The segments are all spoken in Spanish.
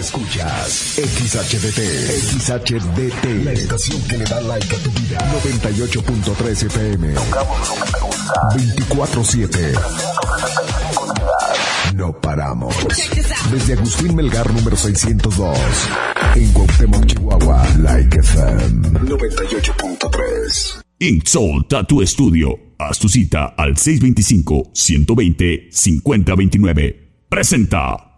escuchas XHDT, XHDT, la estación que le da like a tu vida. 98.3 FM. 24-7. No paramos. Desde Agustín Melgar número 602. En Cuauhtémoc, Chihuahua. Like FM 98.3. Ink Soul Tattoo Studio. Haz tu cita al 625-120-5029. Presenta.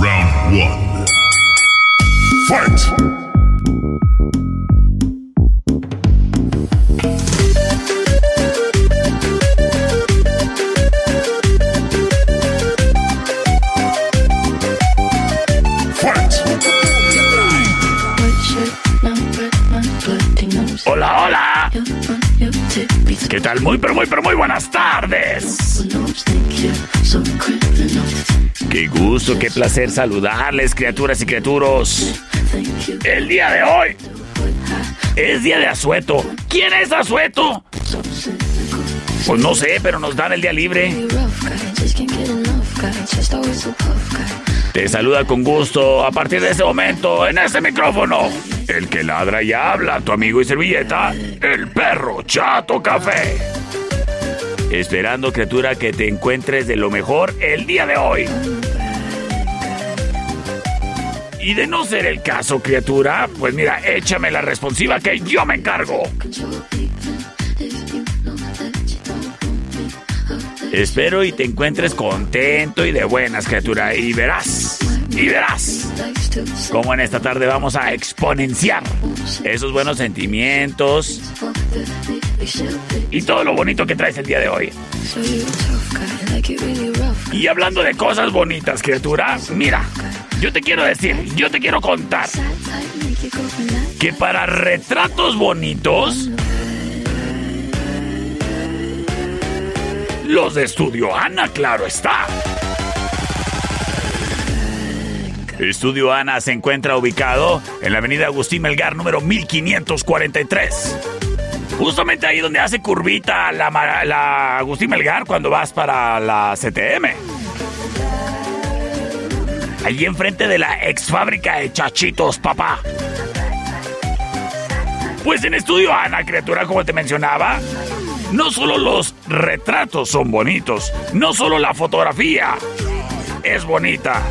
Round 1. Fight! Hola, hola. ¿Qué tal? Muy, pero muy, pero muy buenas tardes. Qué gusto, qué placer saludarles, criaturas y criaturos. El día de hoy es día de Asueto. ¿Quién es Asueto? Pues no sé, pero nos dan el día libre. Te saluda con gusto a partir de este momento en este micrófono. El que ladra y habla, tu amigo y servilleta, el perro Chato Café. Esperando, criatura, que te encuentres de lo mejor el día de hoy. Y de no ser el caso, criatura, pues mira, échame la responsiva que yo me encargo. Espero y te encuentres contento y de buenas, criatura, y verás, y verás cómo en esta tarde vamos a exponenciar esos buenos sentimientos y todo lo bonito que traes el día de hoy. Y hablando de cosas bonitas, criatura, mira, yo te quiero decir, yo te quiero contar que para retratos bonitos, los de Estudio Ana, claro está. Estudio Ana se encuentra ubicado en la avenida Agustín Melgar, número 1543. Justamente ahí donde hace curvita la, la Agustín Melgar cuando vas para la CTM. Allí enfrente de la ex fábrica de chachitos, papá. Pues en Estudio Ana, criatura, como te mencionaba, no solo los retratos son bonitos, no solo la fotografía es bonita.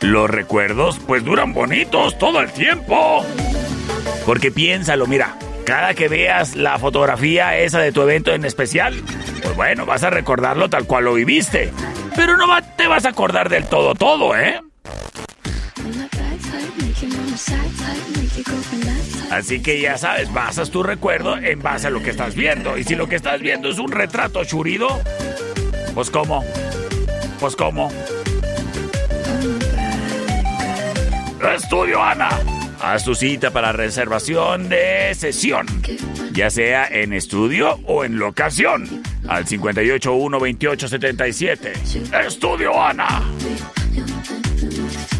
Los recuerdos pues duran bonitos todo el tiempo. Porque piénsalo, mira, cada que veas la fotografía esa de tu evento en especial, pues bueno, vas a recordarlo tal cual lo viviste. Pero no te vas a acordar del todo todo, ¿eh? Así que ya sabes, basas tu recuerdo en base a lo que estás viendo. Y si lo que estás viendo es un retrato churido, pues cómo, pues cómo. Estudio Ana. Haz tu cita para reservación de sesión, ya sea en estudio o en locación, al 581-2877. Estudio Ana.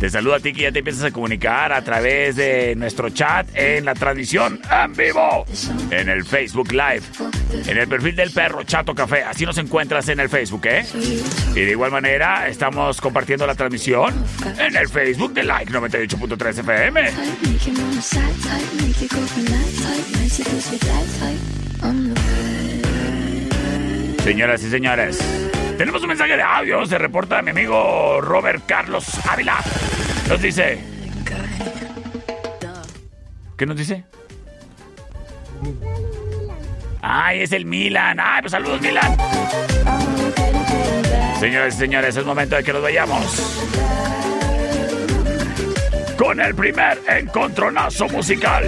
Te saludo a ti que ya te empiezas a comunicar a través de nuestro chat en la transmisión en vivo, en el Facebook Live, en el perfil del perro Chato Café. Así nos encuentras en el Facebook, ¿eh? Y de igual manera estamos compartiendo la transmisión en el Facebook de Like 98.3 FM. Señoras y señores, tenemos un mensaje de audio, se reporta mi amigo Robert Carlos Ávila. Nos dice... ¿Qué nos dice? Ay, es el Milan. Ay, pues saludos, Milan. Señores y señores, es momento de que nos vayamos. Con el primer encontronazo musical.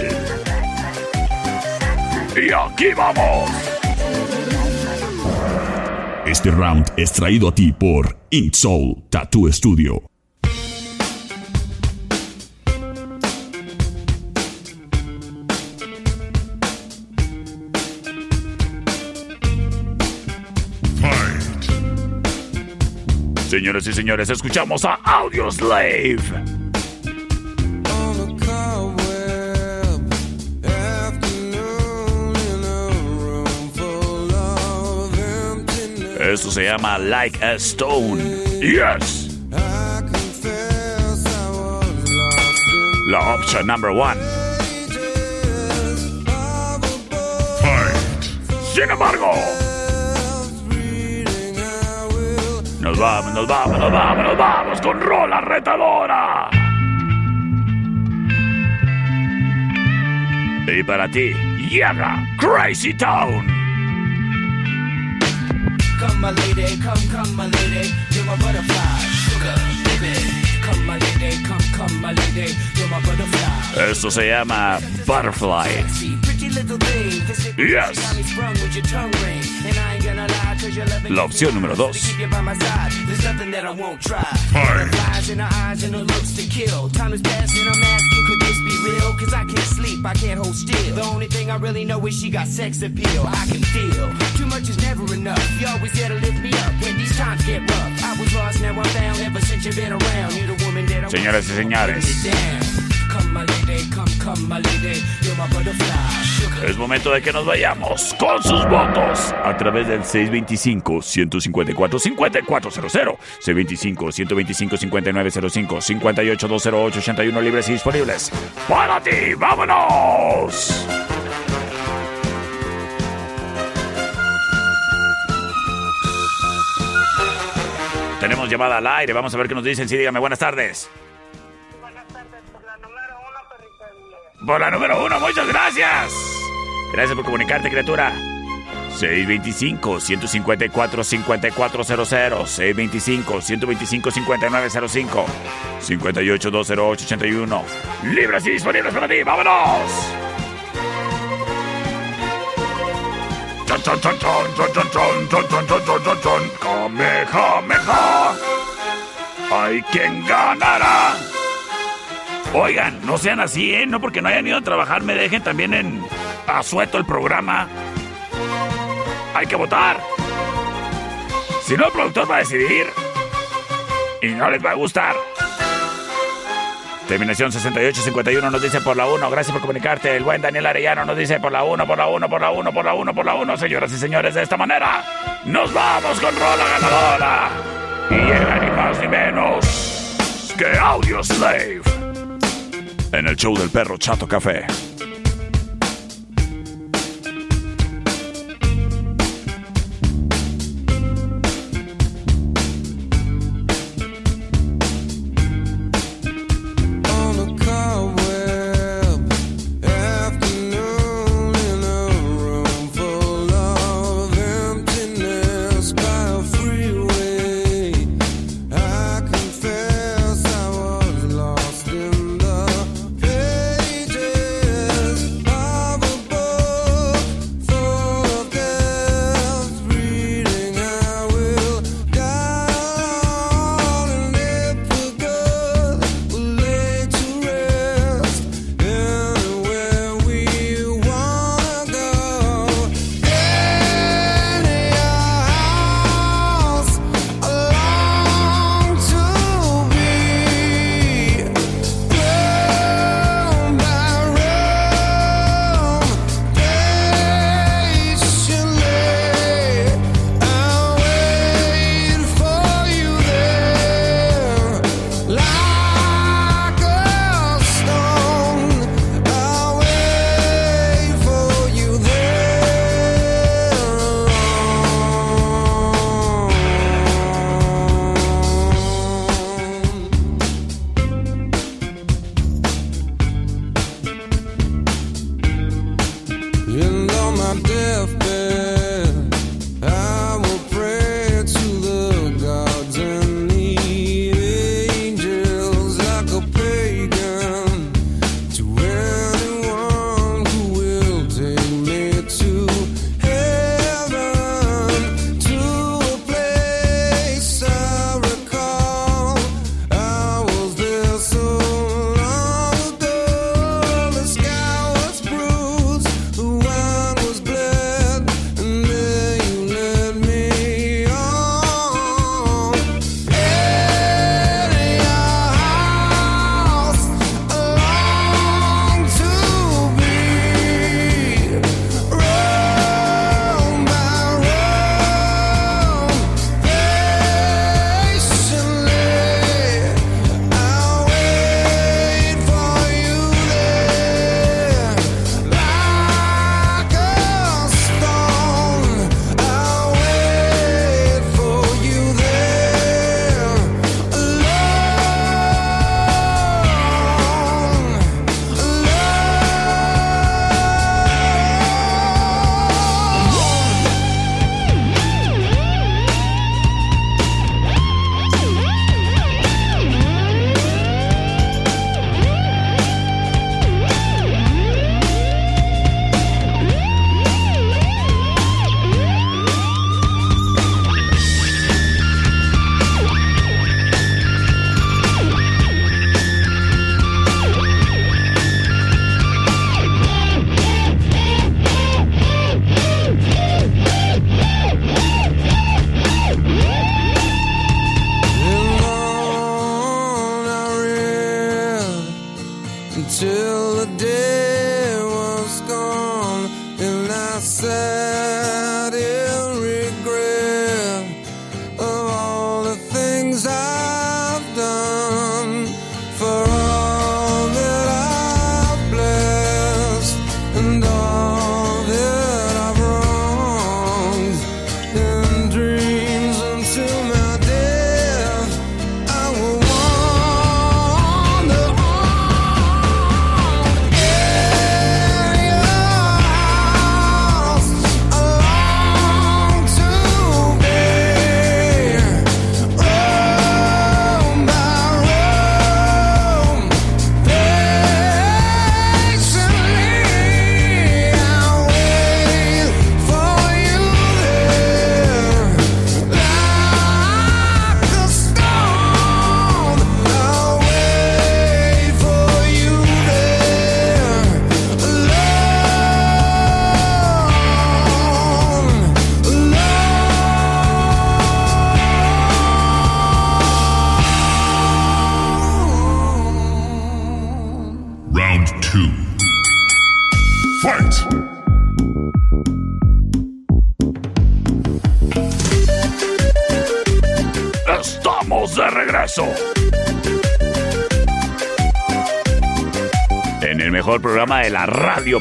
Y aquí vamos. Este round es traído a ti por Ink Soul Tattoo Studio. Señoras y señores, escuchamos a Audio Slave. Esto se llama Like a Stone. Yes. La opción number one. Fight. Sin embargo. Nos vamos, nos vamos, nos vamos, nos vamos con rola retadora. Y para ti, llega Crazy Town. Come my lady, come, come my lady, you're my butterfly, sugar, baby. Come my lady, come, come my lady, you're my butterfly. Esto se llama Butterfly. Yes. La opción número 2. Cause I can't sleep, I can't hold still. The only thing I really know is she got sex appeal. I can feel too much is never enough. You always there to lift me up when these times get rough. I was lost, now I'm found. Ever since you've been around, you're the woman that I Señoras y señores. Es momento de que nos vayamos con sus votos a través del 625-154-5400, C25-125-5905, 58-208-81 libres y disponibles. ¡Para ti! ¡Vámonos! Tenemos llamada al aire, vamos a ver qué nos dicen. Sí, dígame, buenas tardes. Por la número uno, muchas gracias. Gracias por comunicarte, criatura. 625-154-5400, 625-125-5905, 58-208-81. Libres y disponibles para ti, vámonos. Kamehameha. Hay quien ganará. Oigan, no sean así, ¿eh? No porque no hayan ido a trabajar, me dejen también en asueto el programa. Hay que votar. Si no, el productor va a decidir. Y no les va a gustar. Terminación 6851 nos dice por la 1. Gracias por comunicarte. El buen Daniel Arellano nos dice por la 1, por la 1, por la 1, por la 1, por la 1. Señoras y señores, de esta manera nos vamos con Rola Ganadora. Y llega ni más ni menos que Audio Slave en el show del perro Chato Café.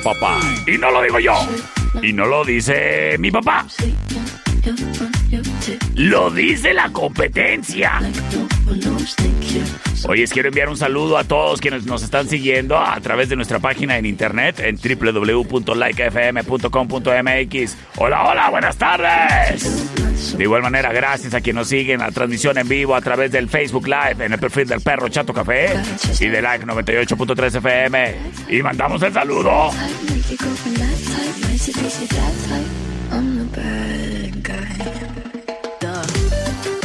Papá. Y no lo digo yo. Y no lo dice mi papá. Lo dice la competencia. Hoy quiero enviar un saludo a todos quienes nos están siguiendo a través de nuestra página en internet en www.likefm.com.mx. Hola, hola, buenas tardes. De igual manera, gracias a quienes nos siguen a transmisión en vivo a través del Facebook Live en el perfil del perro Chato Café y de Like 98.3 FM. Y mandamos el saludo.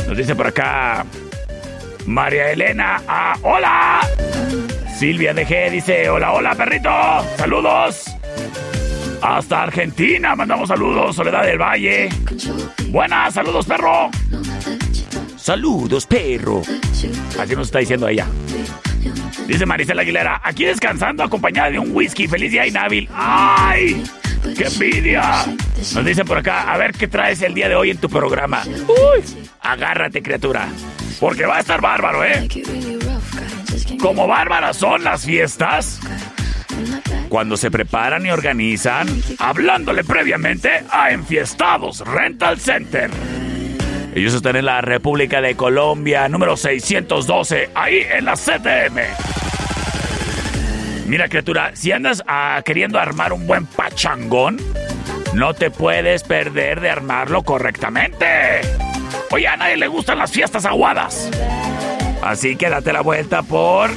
Nos dice por acá María Elena, ah, hola. Silvia DG dice, hola, hola, perrito. Saludos. Hasta Argentina mandamos saludos, Soledad del Valle. Buenas, saludos, perro. Saludos, perro. Así nos está diciendo ella. Dice Maricela Aguilera, aquí descansando acompañada de un whisky. Feliz día inhábil. ¡Ay! ¡Qué envidia! Nos dice por acá, a ver qué traes el día de hoy en tu programa. ¡Uy! Agárrate, criatura. Porque va a estar bárbaro, ¿eh? Como bárbaras son las fiestas. Cuando se preparan y organizan, hablándole previamente a Enfiestados Rental Center. Ellos están en la República de Colombia, número 612, ahí en la CTM. Mira, criatura, si andas ah, queriendo armar un buen pachangón, no te puedes perder de armarlo correctamente. Oye, a nadie le gustan las fiestas aguadas. Así que date la vuelta por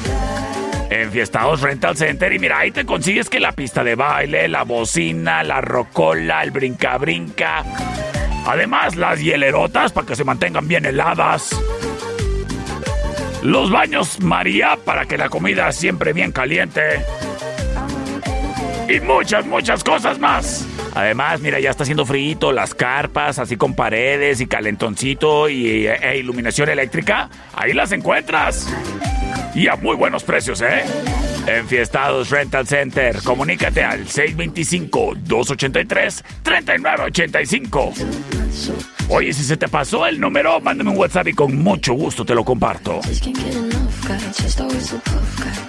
Enfiestados Rental Center y mira, ahí te consigues que la pista de baile, la bocina, la rocola, el brinca-brinca. Además, las hielerotas para que se mantengan bien heladas. Los baños María para que la comida siempre bien caliente. Y muchas, muchas cosas más. Además, mira, ya está haciendo frío, las carpas, así con paredes y calentoncito y, e iluminación eléctrica. Ahí las encuentras. Y a muy buenos precios, ¿eh? Enfiestados Rental Center. Comunícate al 625-283-3985. Oye, si se te pasó el número, mándame un WhatsApp y con mucho gusto te lo comparto.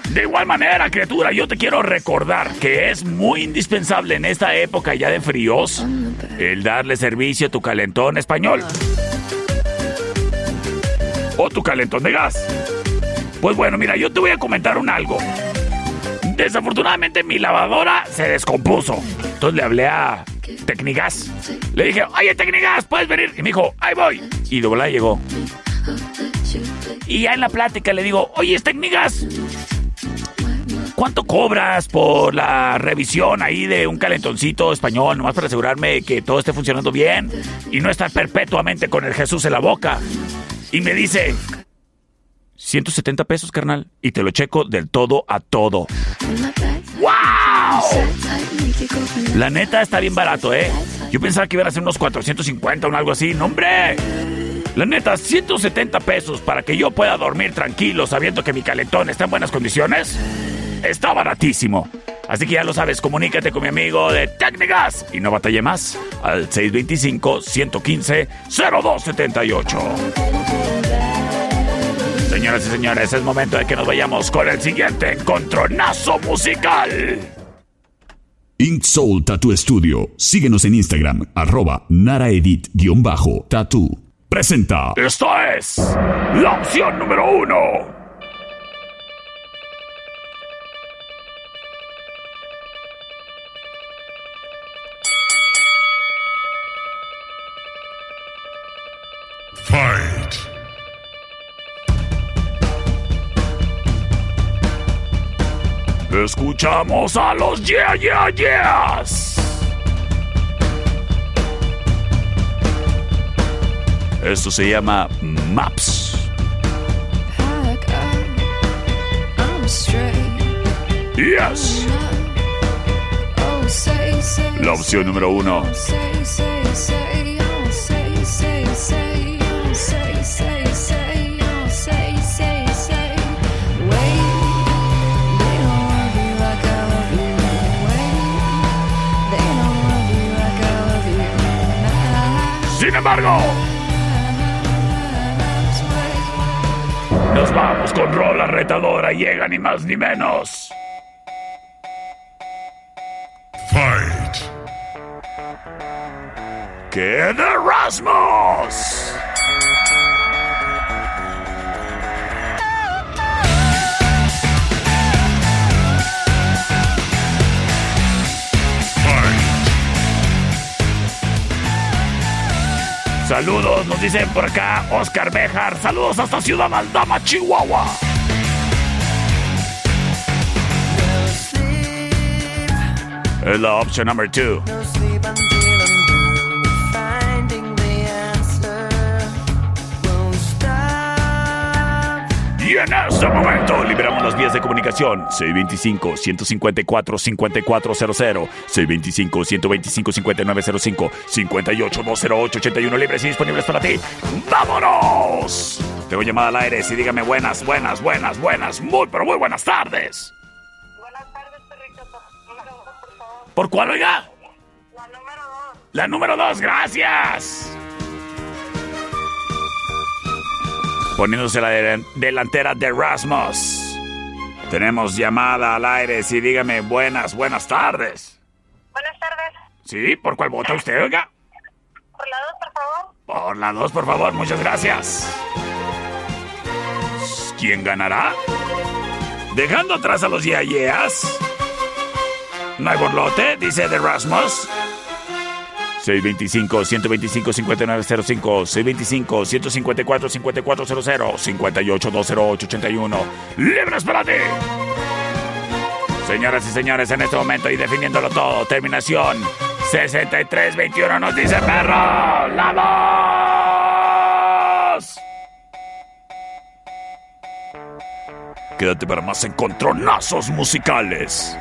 De igual manera, criatura, yo te quiero recordar que es muy indispensable en esta época ya de fríos el darle servicio a tu calentón español. O tu calentón de gas. Pues bueno, mira, yo te voy a comentar un algo. Desafortunadamente mi lavadora se descompuso. Entonces le hablé a Tecnigas. Le dije, oye Tecnigas, ¿puedes venir? Y me dijo, ahí voy. Y de llegó. Y ya en la plática le digo, oye Tecnigas, ¿cuánto cobras por la revisión ahí de un calentoncito español? Nomás para asegurarme que todo esté funcionando bien y no estar perpetuamente con el Jesús en la boca. Y me dice, 170 pesos, carnal, y te lo checo del todo a todo. ¡Wow! La neta está bien barato, ¿eh? Yo pensaba que iban a ser unos 450 o algo así. ¡No, hombre! La neta, 170 pesos para que yo pueda dormir tranquilo sabiendo que mi calentón está en buenas condiciones. está baratísimo. Así que ya lo sabes, comunícate con mi amigo de Técnicas y no batalle más al 625-115-0278. Señoras y señores, es momento de que nos vayamos con el siguiente encontronazo musical. Ink Soul Tattoo Studio. Síguenos en Instagram, arroba naraedit-tattoo. Presenta. Esta es la opción número uno. Escuchamos a los Yeah Yeah Yeahs. Esto se llama Maps. Pack up, I'm straight. Yes. Oh, La opción número uno. Sin embargo, nos vamos con rola retadora. Llega ni más ni menos. Fight. Que de Rasmus. Saludos, nos dicen por acá Oscar Bejar. Saludos hasta Ciudad Aldama, Chihuahua. Es la opción número 2. Y en este momento liberamos las vías de comunicación 625-154-5400, 625-125-5905, 58-208-81 libres y disponibles para ti. ¡Vámonos! Tengo llamada al aire, sí, dígame buenas, buenas, buenas, buenas, muy, pero muy buenas tardes. Buenas tardes, perrito. Por favor. ¿Por cuál, oiga? La número dos. La número dos, gracias. Poniéndose la de- delantera de Rasmus. Tenemos llamada al aire, sí, dígame buenas, buenas tardes. Buenas tardes. ¿Sí? ¿Por cuál vota usted, oiga? Por la dos, por favor. Por la dos, por favor, muchas gracias. ¿Quién ganará? Dejando atrás a los Yeah Yeahs. No hay borlote, dice The Rasmus. 625-125-5905, 625-154-5400, 58-208-81. ¡Libres para ti! Señoras y señores, en este momento y definiéndolo todo, terminación 63-21 nos dice perro, la voz. Quédate para más encontronazos musicales.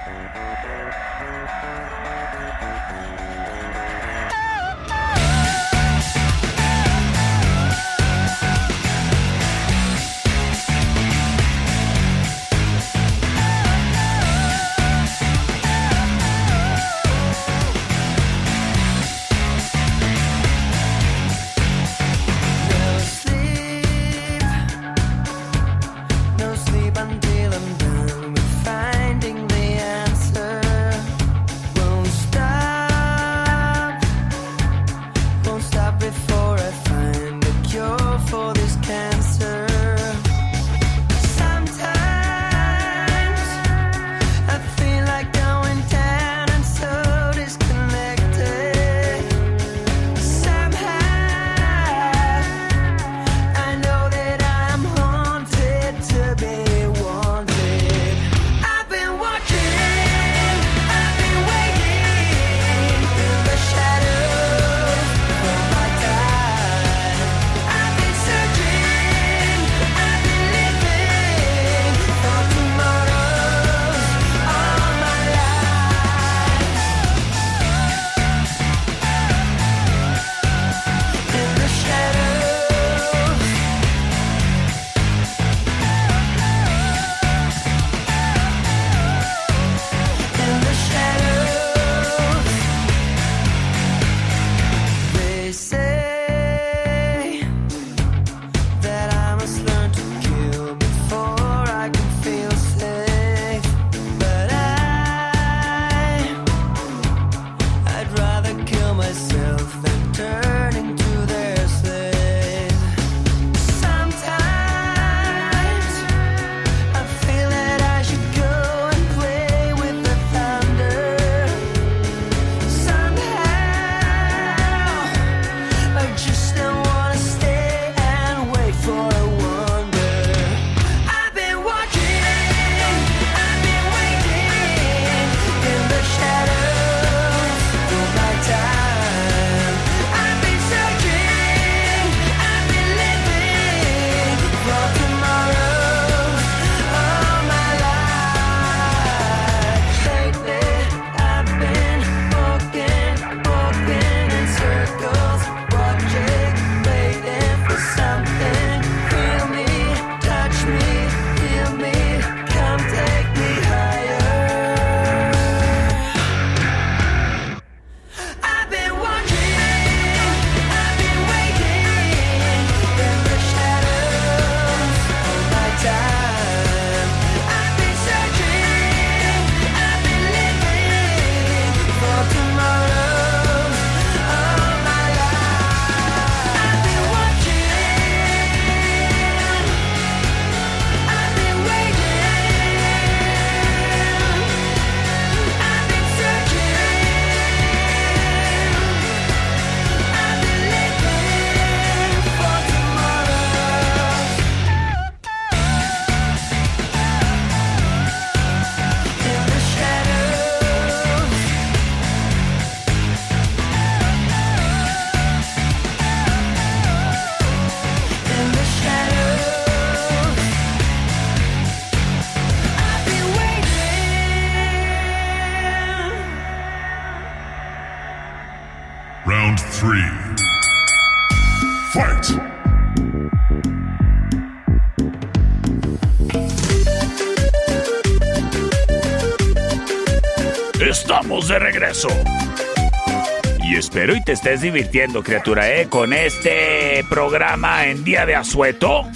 Te estés divirtiendo, criatura, ¿eh? Con este programa en día de asueto.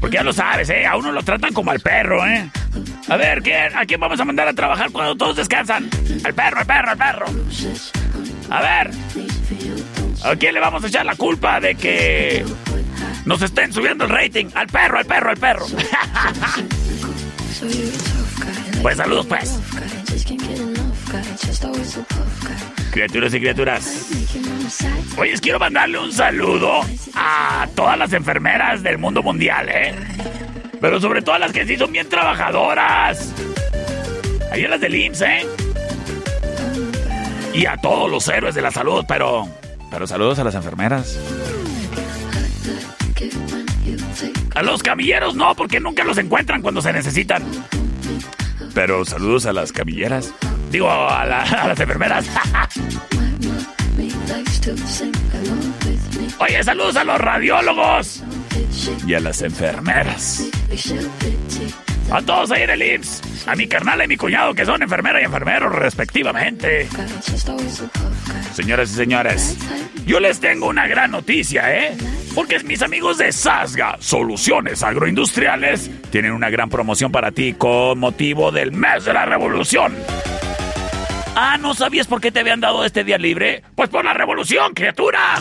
Porque ya lo sabes, ¿eh? A uno lo tratan como al perro, ¿eh? A ver, ¿quién, ¿a quién vamos a mandar a trabajar cuando todos descansan? Al perro, al perro, al perro. A ver, ¿a quién le vamos a echar la culpa de que nos estén subiendo el rating? Al perro, al perro, al perro. Pues saludos, pues. Criaturas y criaturas. Oye, quiero mandarle un saludo a todas las enfermeras del mundo mundial, ¿eh? Pero sobre todo a las que sí son bien trabajadoras. Ahí a las del IMSS, ¿eh? Y a todos los héroes de la salud, pero... Pero saludos a las enfermeras. A los camilleros no, porque nunca los encuentran cuando se necesitan. Pero saludos a las camilleras. Digo, a, a las enfermeras. Oye, saludos a los radiólogos. Y a las enfermeras. A todos ahí en el IMSS. A mi carnal y mi cuñado que son enfermera y enfermeros respectivamente. Señoras y señores, yo les tengo una gran noticia, ¿eh? Porque mis amigos de Sasga, Soluciones Agroindustriales, tienen una gran promoción para ti con motivo del mes de la revolución. Ah, ¿no sabías por qué te habían dado este día libre? Pues por la revolución, criatura.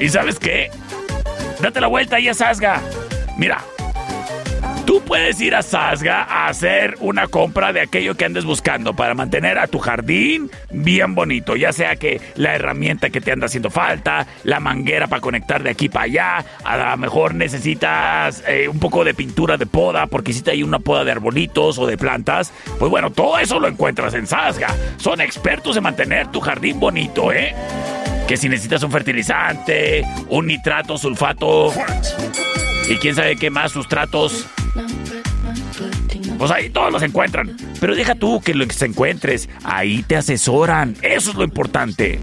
¿Y sabes qué? Date la vuelta ahí a Sasga. Mira, Tú puedes ir a Sasga a hacer una compra de aquello que andes buscando para mantener a tu jardín bien bonito, ya sea que la herramienta que te anda haciendo falta, la manguera para conectar de aquí para allá, a lo mejor necesitas eh, un poco de pintura de poda porque hiciste ahí una poda de arbolitos o de plantas. Pues bueno, todo eso lo encuentras en Sasga. Son expertos en mantener tu jardín bonito, ¿eh? Que si necesitas un fertilizante, un nitrato, sulfato y quién sabe qué más, sustratos, pues ahí todos los encuentran. Pero deja tú que los encuentres. Ahí te asesoran. Eso es lo importante.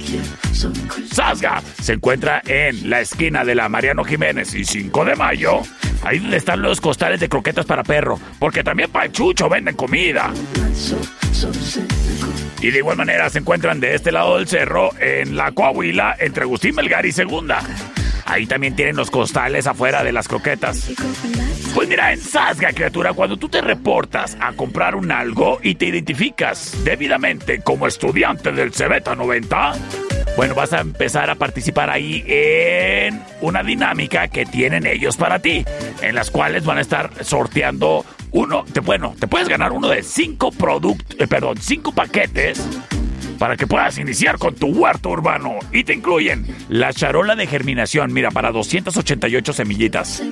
Sasga se encuentra en la esquina de la Mariano Jiménez y 5 de mayo. Ahí donde están los costales de croquetas para perro. Porque también para el chucho venden comida. Y de igual manera se encuentran de este lado del cerro, en la Coahuila, entre Agustín Melgar y Segunda. Ahí también tienen los costales afuera de las croquetas. Pues mira, en Sasga, criatura, cuando tú te reportas a comprar un algo y te identificas debidamente como estudiante del Cebeta 90, bueno, vas a empezar a participar ahí en una dinámica que tienen ellos para ti, en las cuales van a estar sorteando uno, te, bueno, te puedes ganar uno de cinco productos, eh, perdón, cinco paquetes para que puedas iniciar con tu huerto urbano. Y te incluyen la charola de germinación, mira, para 288 semillitas.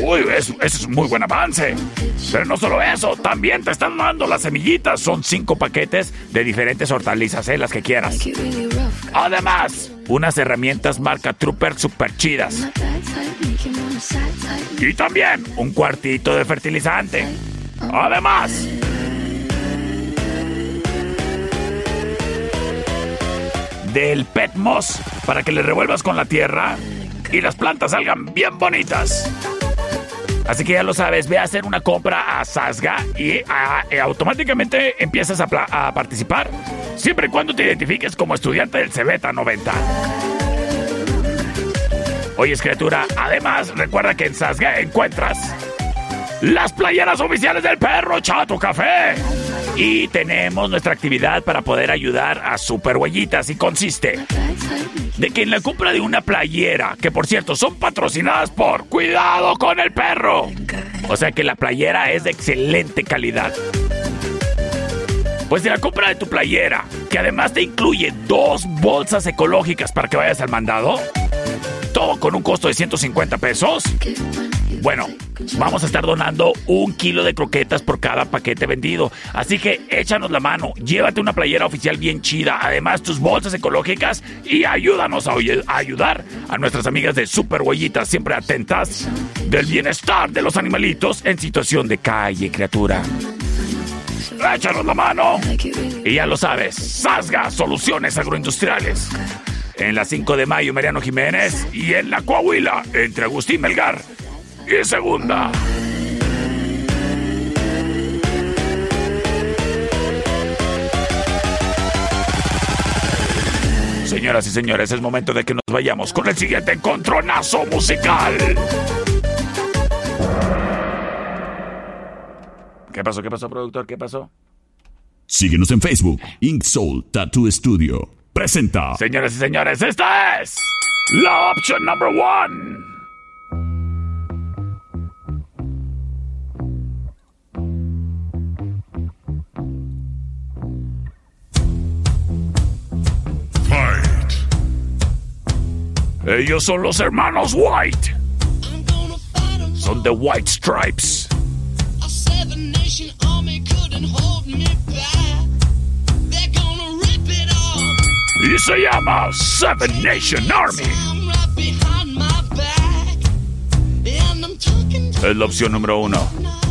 Uy, eso, es un muy buen avance. Pero no solo eso, también te están dando las semillitas. Son cinco paquetes de diferentes hortalizas, eh, las que quieras. Además, unas herramientas marca Trooper super chidas. Y también un cuartito de fertilizante. Además, del Pet Moss para que le revuelvas con la tierra y las plantas salgan bien bonitas. Así que ya lo sabes, ve a hacer una compra a Sasga y automáticamente empiezas a participar, siempre y cuando te identifiques como estudiante del Cebeta 90. Oye, criatura, además recuerda que en Sasga encuentras las playeras oficiales del perro Chato Café. Y tenemos nuestra actividad para poder ayudar a Super Huellitas y consiste de que en la compra de una playera, que por cierto son patrocinadas por Cuidado con el Perro. O sea que la playera es de excelente calidad. Pues de la compra de tu playera, que además te incluye dos bolsas ecológicas para que vayas al mandado, todo con un costo de 150 pesos. Bueno, vamos a estar donando un kilo de croquetas por cada paquete vendido. Así que échanos la mano, llévate una playera oficial bien chida, además tus bolsas ecológicas y ayúdanos a, ayudar a nuestras amigas de Super Huellitas, siempre atentas del bienestar de los animalitos en situación de calle, criatura. échanos la mano. Y ya lo sabes, Sasga Soluciones Agroindustriales. En la 5 de mayo, Mariano Jiménez. Y en la Coahuila, entre Agustín Melgar y Segunda. Señoras y señores, es momento de que nos vayamos con el siguiente encontronazo musical. ¿Qué pasó? ¿Qué pasó, productor? ¿Qué pasó? Síguenos en Facebook, Ink Soul Tattoo Studio. Presenta. Señoras y señores, esta es la opción number one. Ellos son los hermanos White. Son The White Stripes. Y se llama Seven Nation Army. Es la opción número uno.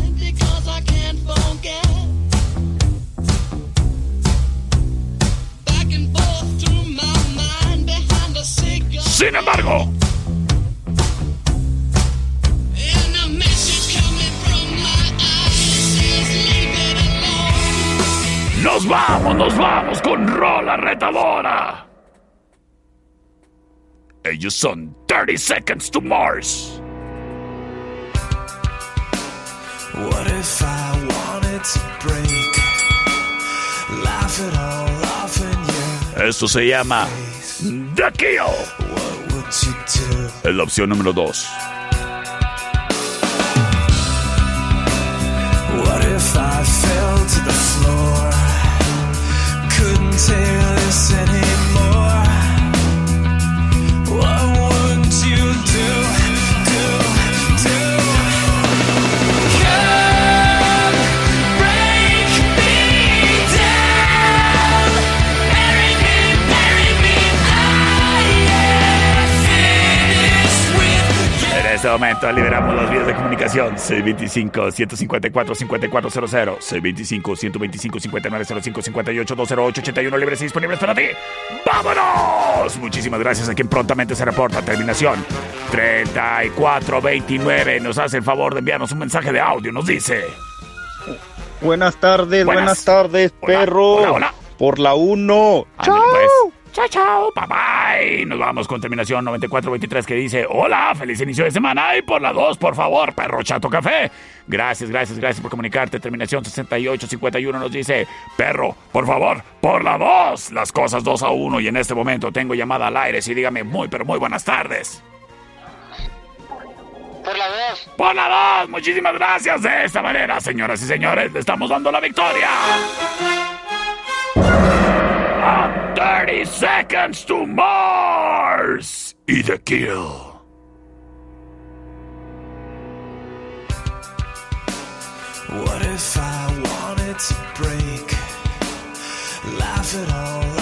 It alone. nos vamos, nos vamos con Rola Retadora. Ellos son 30 Seconds to Mars. What if I wanted to break? Laugh it all off in your Esto se llama The Kill. Es la opción número dos. What if I fell to the floor? Couldn't take this anymore. What este momento liberamos las vías de comunicación. 625-154-5400. 625-125-5905-58-208-81 libres y disponibles para ti. ¡Vámonos! Muchísimas gracias a quien prontamente se reporta. Terminación 3429. Nos hace el favor de enviarnos un mensaje de audio. Nos dice... Buenas tardes, Buenas. buenas, tardes, Hola, perro. hola, hola. Por la 1. Ándale, pues. Chao, chao, bye bye. Nos vamos con terminación 9423 que dice: Hola, feliz inicio de semana. Y por la 2, por favor, perro chato café. Gracias, gracias, gracias por comunicarte. Terminación 6851 nos dice: Perro, por favor, por la 2. Las cosas 2 a 1. Y en este momento tengo llamada al aire. Sí, dígame muy, pero muy buenas tardes. Por la dos. Por la 2, muchísimas gracias. De esta manera, señoras y señores, le estamos dando la victoria. A 30 seconds to Mars. Y the kill. What if I wanted to break? Laugh it all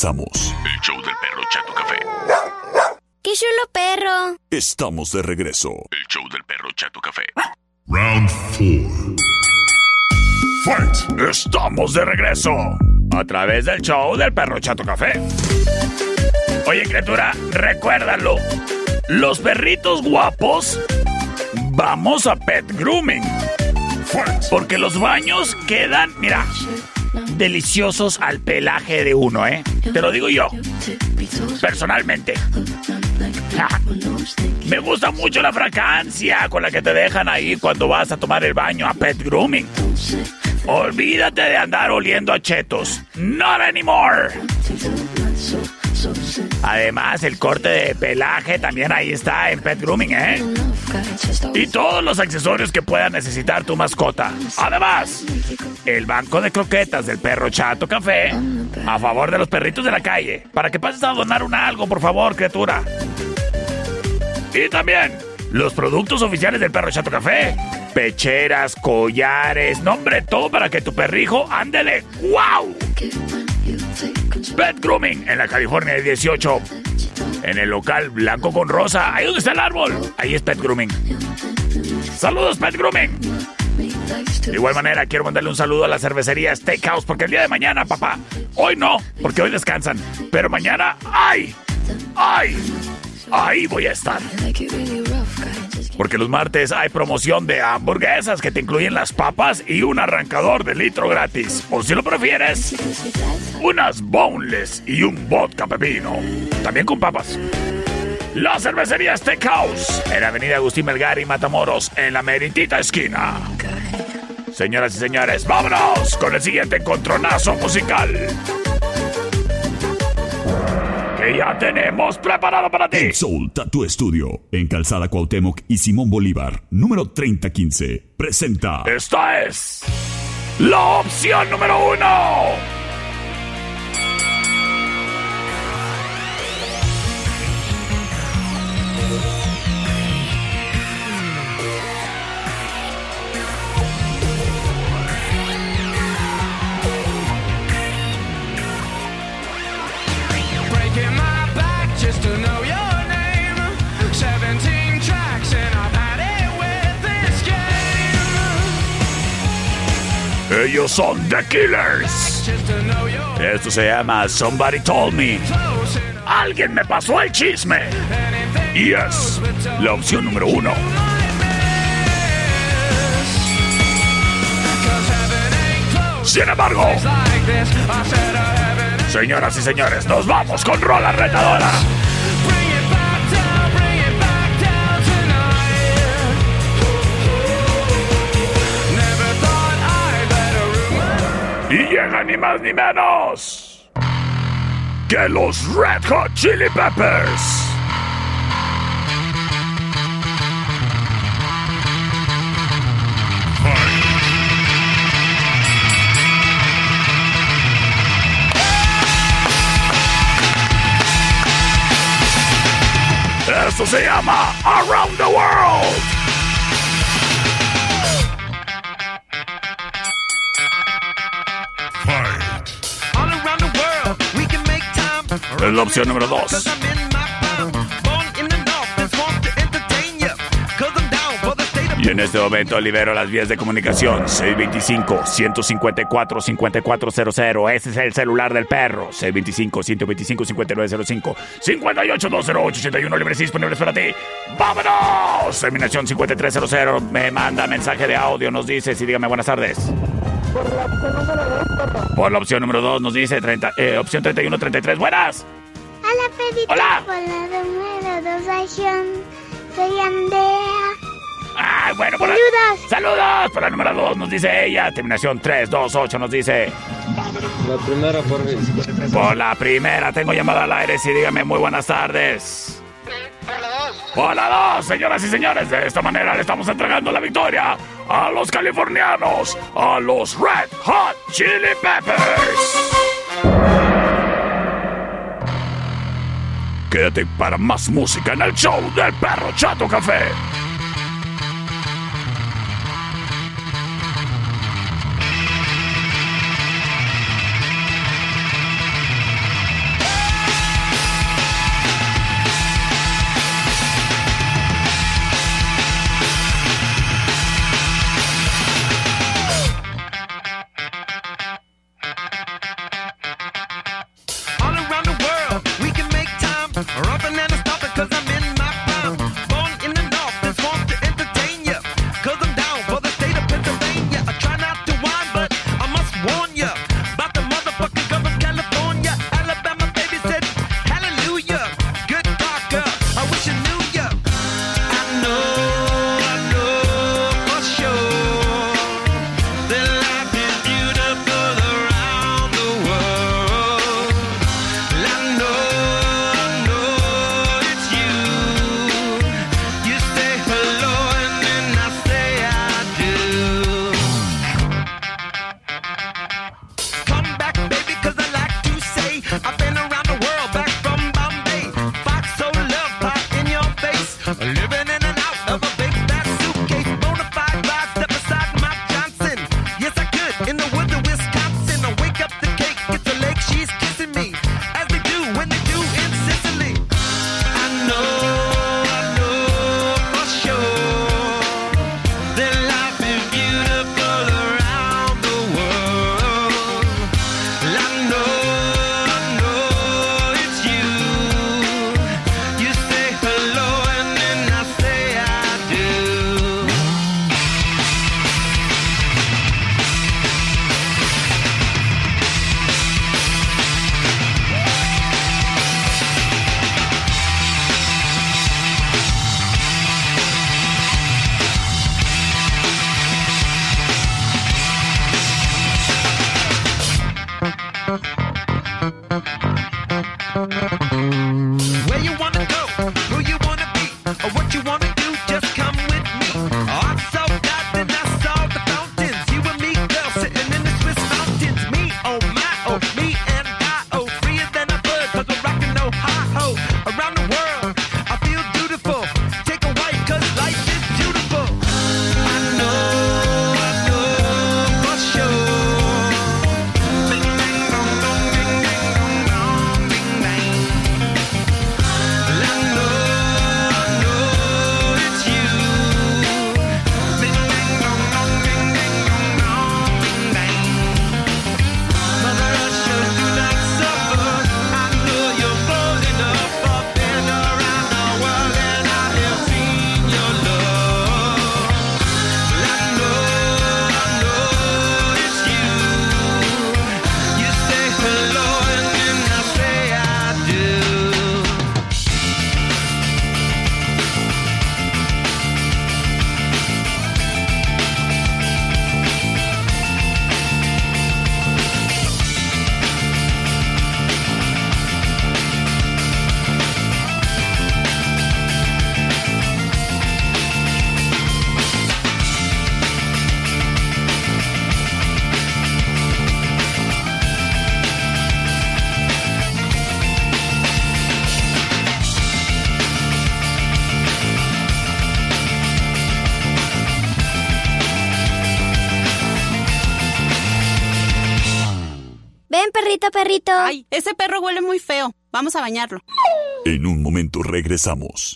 regresamos. El show del perro Chato Café. ¡Qué chulo perro! Estamos de regreso. El show del perro Chato Café. Round 4. Fight. Estamos de regreso. A través del show del perro Chato Café. Oye, criatura, recuérdalo. Los perritos guapos, vamos a pet grooming. Porque los baños quedan, mira, deliciosos al pelaje de uno, ¿eh? Te lo digo yo, personalmente. Me gusta mucho la fragancia con la que te dejan ahí cuando vas a tomar el baño a pet grooming. Olvídate de andar oliendo a chetos. Not anymore. Además, el corte de pelaje también ahí está en Pet Grooming, ¿eh? Y todos los accesorios que pueda necesitar tu mascota. Además, el banco de croquetas del perro Chato Café a favor de los perritos de la calle. Para que pases a donar un algo, por favor, criatura. Y también los productos oficiales del perro Chato Café. Pecheras, collares, nombre, todo para que tu perrijo ándele. ¡Wow! Pet Grooming en la California de 18. En el local blanco con rosa. Ahí donde está el árbol. Ahí es Pet Grooming. Saludos, Pet Grooming. De igual manera, quiero mandarle un saludo a la cervecería Steakhouse porque el día de mañana, papá. Hoy no, porque hoy descansan. Pero mañana, ¡ay! ¡ay! Ahí voy a estar. Porque los martes hay promoción de hamburguesas que te incluyen las papas y un arrancador de litro gratis. O si lo prefieres, unas boneless y un vodka pepino. También con papas. La cervecería Steakhouse en Avenida Agustín Melgar y Matamoros, en la meritita esquina. Señoras y señores, vámonos con el siguiente encontronazo musical. Que ya tenemos preparado para ti. Soul Tattoo Studio. En Calzada Cuauhtémoc y Simón Bolívar. Número 3015. Presenta. Esta es la opción número uno. Ellos son The Killers. Esto se llama Somebody Told Me. Alguien me pasó el chisme. Y es la opción número uno. Sin embargo, ain't señoras y señores, nos vamos con rola retadora. Bring it back down, bring it back down tonight. Never thought I'd let a rumor Y llega ni más ni menos que los Red Hot Chili Peppers. Se llama Around the World. Es la opción número 2. Y en este momento libero las vías de comunicación 625-154-5400. Ese es el celular del perro. 625-125-5905. 58-208-81 libres y disponibles para ti. ¡Vámonos! Terminación 5300. Me manda mensaje de audio. Nos dice, sí, dígame buenas tardes. Por la opción número 2 nos dice 30, eh, opción 31-33. ¡Buenas! Hola, perrito. Hola. Por la número dos, acción. Soy Andrea. Ay, bueno, ¡Saludos! ¡Saludos! Para la número 2 nos dice ella. Terminación 328 nos dice. La primera, por mí. Por la primera, tengo llamada al aire. Sí, dígame, muy buenas tardes. Hola dos, señoras y señores. De esta manera le estamos entregando la victoria a los californianos, a los Red Hot Chili Peppers. Quédate para más música en el show del perro Chato Café. A bañarlo. En un momento regresamos.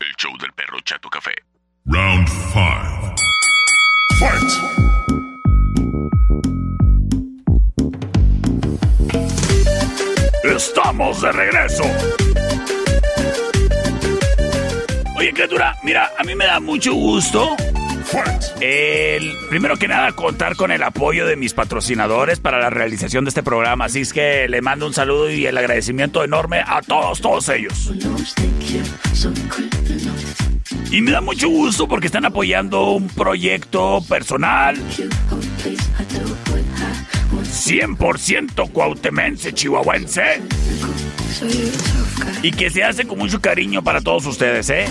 El, primero que nada, contar con el apoyo de mis patrocinadores para la realización de este programa. Así es que le mando un saludo y el agradecimiento enorme a todos, todos ellos. Y me da mucho gusto porque están apoyando un proyecto personal 100% cuautemense, chihuahuense y que se hace con mucho cariño para todos ustedes, ¿eh?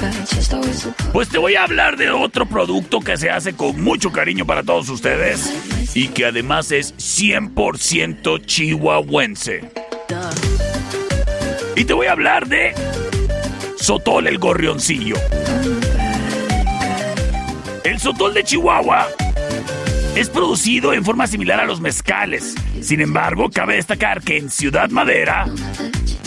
Pues te voy a hablar de otro producto que se hace con mucho cariño para todos ustedes y que además es 100% chihuahuense. Y te voy a hablar de Sotol el Gorrioncillo. El Sotol de Chihuahua es producido en forma similar a los mezcales. Sin embargo, cabe destacar que en Ciudad Madera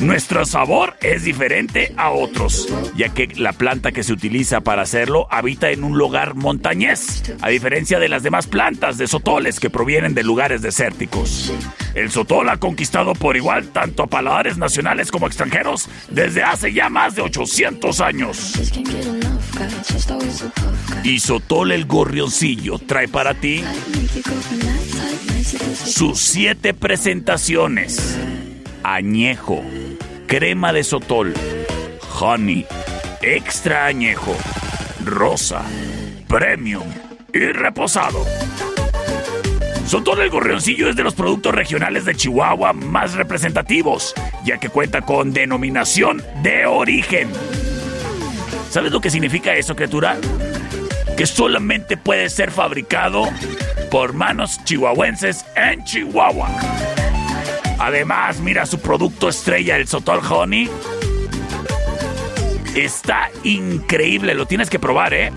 nuestro sabor es diferente a otros, ya que la planta que se utiliza para hacerlo habita en un lugar montañés, a diferencia de las demás plantas de sotoles que provienen de lugares desérticos. El sotol ha conquistado por igual tanto a paladares nacionales como extranjeros desde hace ya más de 800 años. Y Sotol el Gorrioncillo trae para ti sus siete presentaciones. Añejo, crema de Sotol, honey, extra añejo, rosa, premium y reposado. Sotol el Gorrioncillo es de los productos regionales de Chihuahua más representativos, ya que cuenta con denominación de origen. ¿Sabes lo que significa eso, criatura? Que solamente puede ser fabricado por manos chihuahuenses en Chihuahua. Además, mira su producto estrella, el Sotol Honey. Está increíble, lo tienes que probar, ¿eh?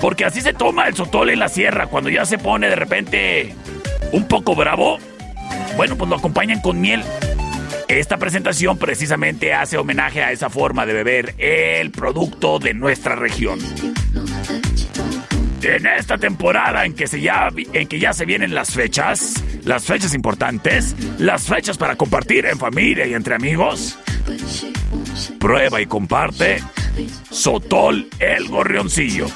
Porque así se toma el Sotol en la sierra, cuando ya se pone de repente un poco bravo. Bueno, pues lo acompañan con miel. Esta presentación precisamente hace homenaje a esa forma de beber el producto de nuestra región. En esta temporada en que, se ya, en que ya se vienen las fechas, las fechas importantes, las fechas para compartir en familia y entre amigos, prueba y comparte Sotol el Gorrioncillo.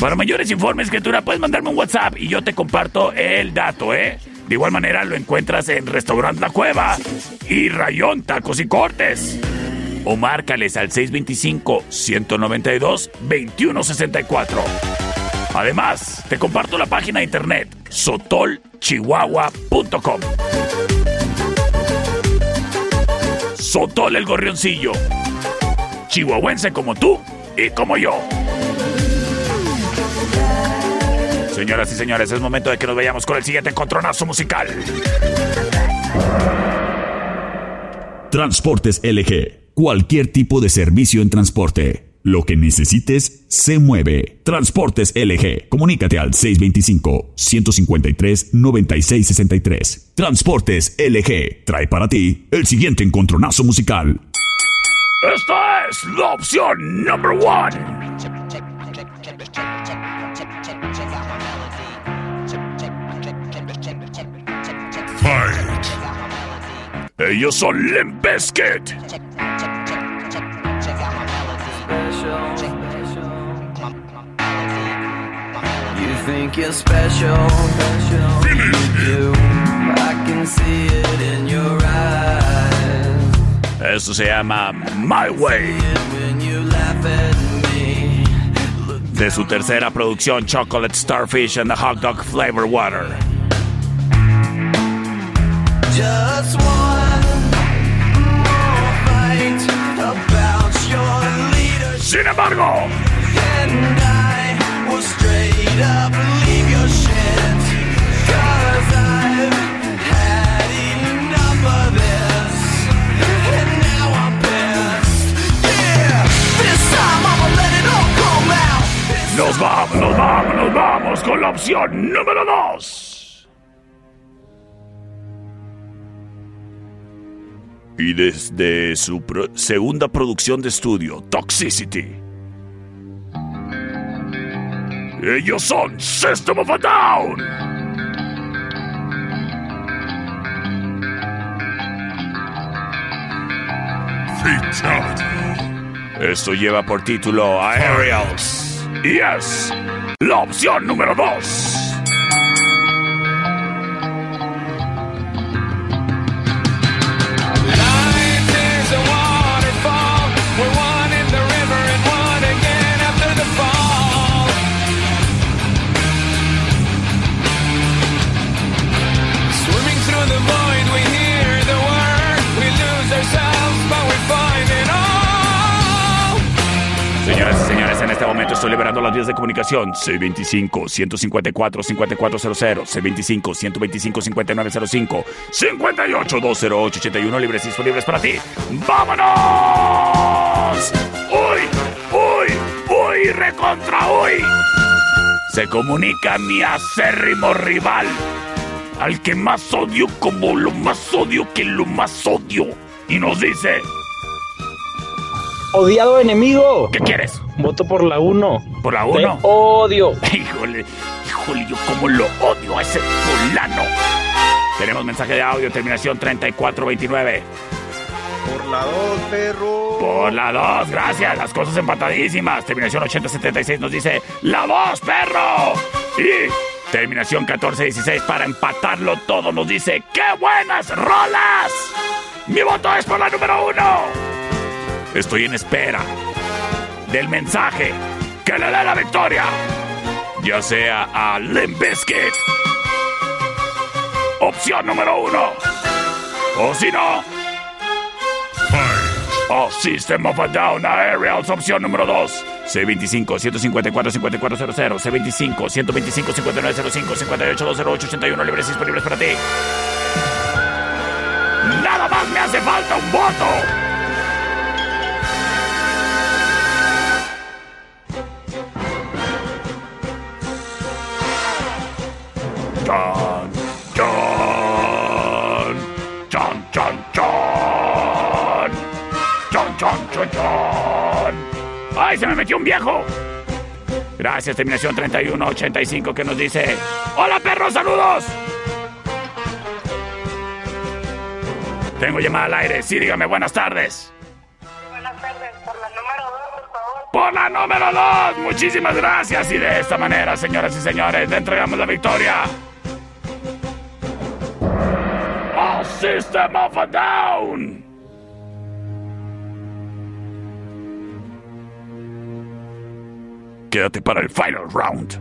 Para mayores informes, criatura, puedes mandarme un WhatsApp y yo te comparto el dato, ¿eh? De igual manera lo encuentras en Restaurant La Cueva y Rayón Tacos y Cortes. O márcales al 625-192-2164. Además, te comparto la página de internet sotolchihuahua.com. Sotol el Gorrioncillo. Chihuahuense como tú y como yo. Señoras y señores, es momento de que nos vayamos con el siguiente encontronazo musical. Transportes LG. Cualquier tipo de servicio en transporte. Lo que necesites se mueve. Transportes LG. Comunícate al 625-153-9663. Transportes LG. Trae para ti el siguiente encontronazo musical. Esta es la opción number one. Fight. Ellos son Limp. Think you're special, you do. I can see it in your eyes. Se llama My Way. De su tercera producción, Chocolate Starfish and the Hot Dog Flavor Water. just one more fight about your leadership. Sin embargo, nos vamos, nos vamos, nos vamos con la opción número 2. Y desde su pro- segunda producción de estudio, Toxicity. Eh, Ellos son System of a Down. Esto lleva por título Aerials. Y es la opción número 2. Estoy liberando las vías de comunicación. C25-154-5400, C25-125-5905, 58-208-81 libres disponibles para ti. ¡Vámonos! ¡Uy! ¡Uy! ¡Uy! ¡Recontra uy! Se comunica mi acérrimo rival. Al que más odio como lo más odio que lo más odio. Y nos dice... Odiado enemigo. ¿Qué quieres? Voto por la 1. ¿Por la Te 1? odio. Híjole, híjole, yo como lo odio a ese fulano. Tenemos mensaje de audio, terminación 3429. Por la dos, perro. Por la 2, gracias. Las cosas empatadísimas. Terminación 8076 nos dice la voz, perro. Y terminación 1416 para empatarlo todo nos dice ¡Qué buenas rolas! Mi voto es por la número 1. Estoy en espera del mensaje que le dé la victoria. Ya sea a Limp Bizkit. Opción número 1. O si no, Oh, System of a Down Aerials, opción número 2. C25-154-5400, C25-125-5905, 58-208-81 libres disponibles para ti. Nada más me hace falta un voto. Chan, chan, chan, chan, chan. Chon, chon, chon, chon. ¡Ay, se me metió un viejo! Gracias, terminación 3185 que nos dice... ¡Hola, perros, saludos! Tengo llamada al aire. Sí, dígame, buenas tardes. Buenas tardes, por la número 2, por favor. Por la número 2. Muchísimas gracias. Y de esta manera, señoras y señores, le entregamos la victoria. System of a Down! Quédate para el final round.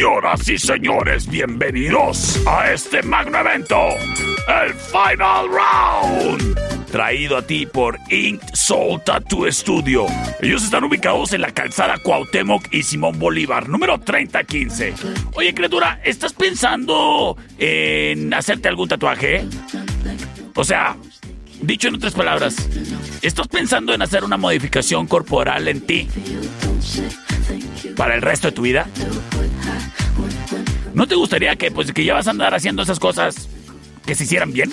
Señoras y señores, bienvenidos a este magno evento, el Final Round. Traído a ti por Ink Soul Tattoo Studio. Ellos están ubicados en la calzada Cuauhtémoc y Simón Bolívar, número 3015. Oye, criatura, ¿estás pensando en hacerte algún tatuaje? O sea, dicho en otras palabras, ¿estás pensando en hacer una modificación corporal en ti para el resto de tu vida? ¿No te gustaría que, pues, que ya vas a andar haciendo esas cosas que se hicieran bien?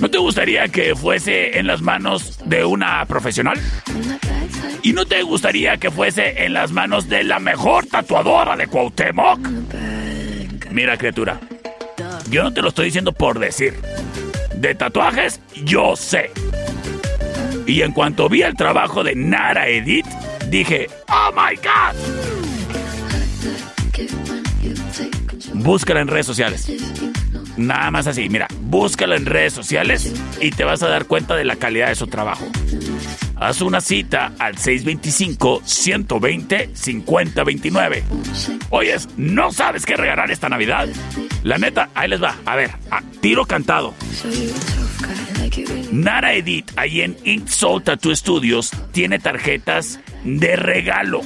¿No te gustaría que fuese en las manos de una profesional? ¿Y no te gustaría que fuese en las manos de la mejor tatuadora de Cuauhtémoc? Mira, criatura, yo no te lo estoy diciendo por decir. De tatuajes, yo sé. Y en cuanto vi el trabajo de Nara Edith, dije, ¡Oh my God! Búscala en redes sociales. Nada más así, mira, búscala en redes sociales y te vas a dar cuenta de la calidad de su trabajo. Haz una cita al 625-120-5029. Oyes, ¿no sabes qué regalar esta Navidad? La neta, ahí les va. A ver, a tiro cantado. Nara Edith, ahí en Ink Soul Tattoo Studios, tiene tarjetas de regalo.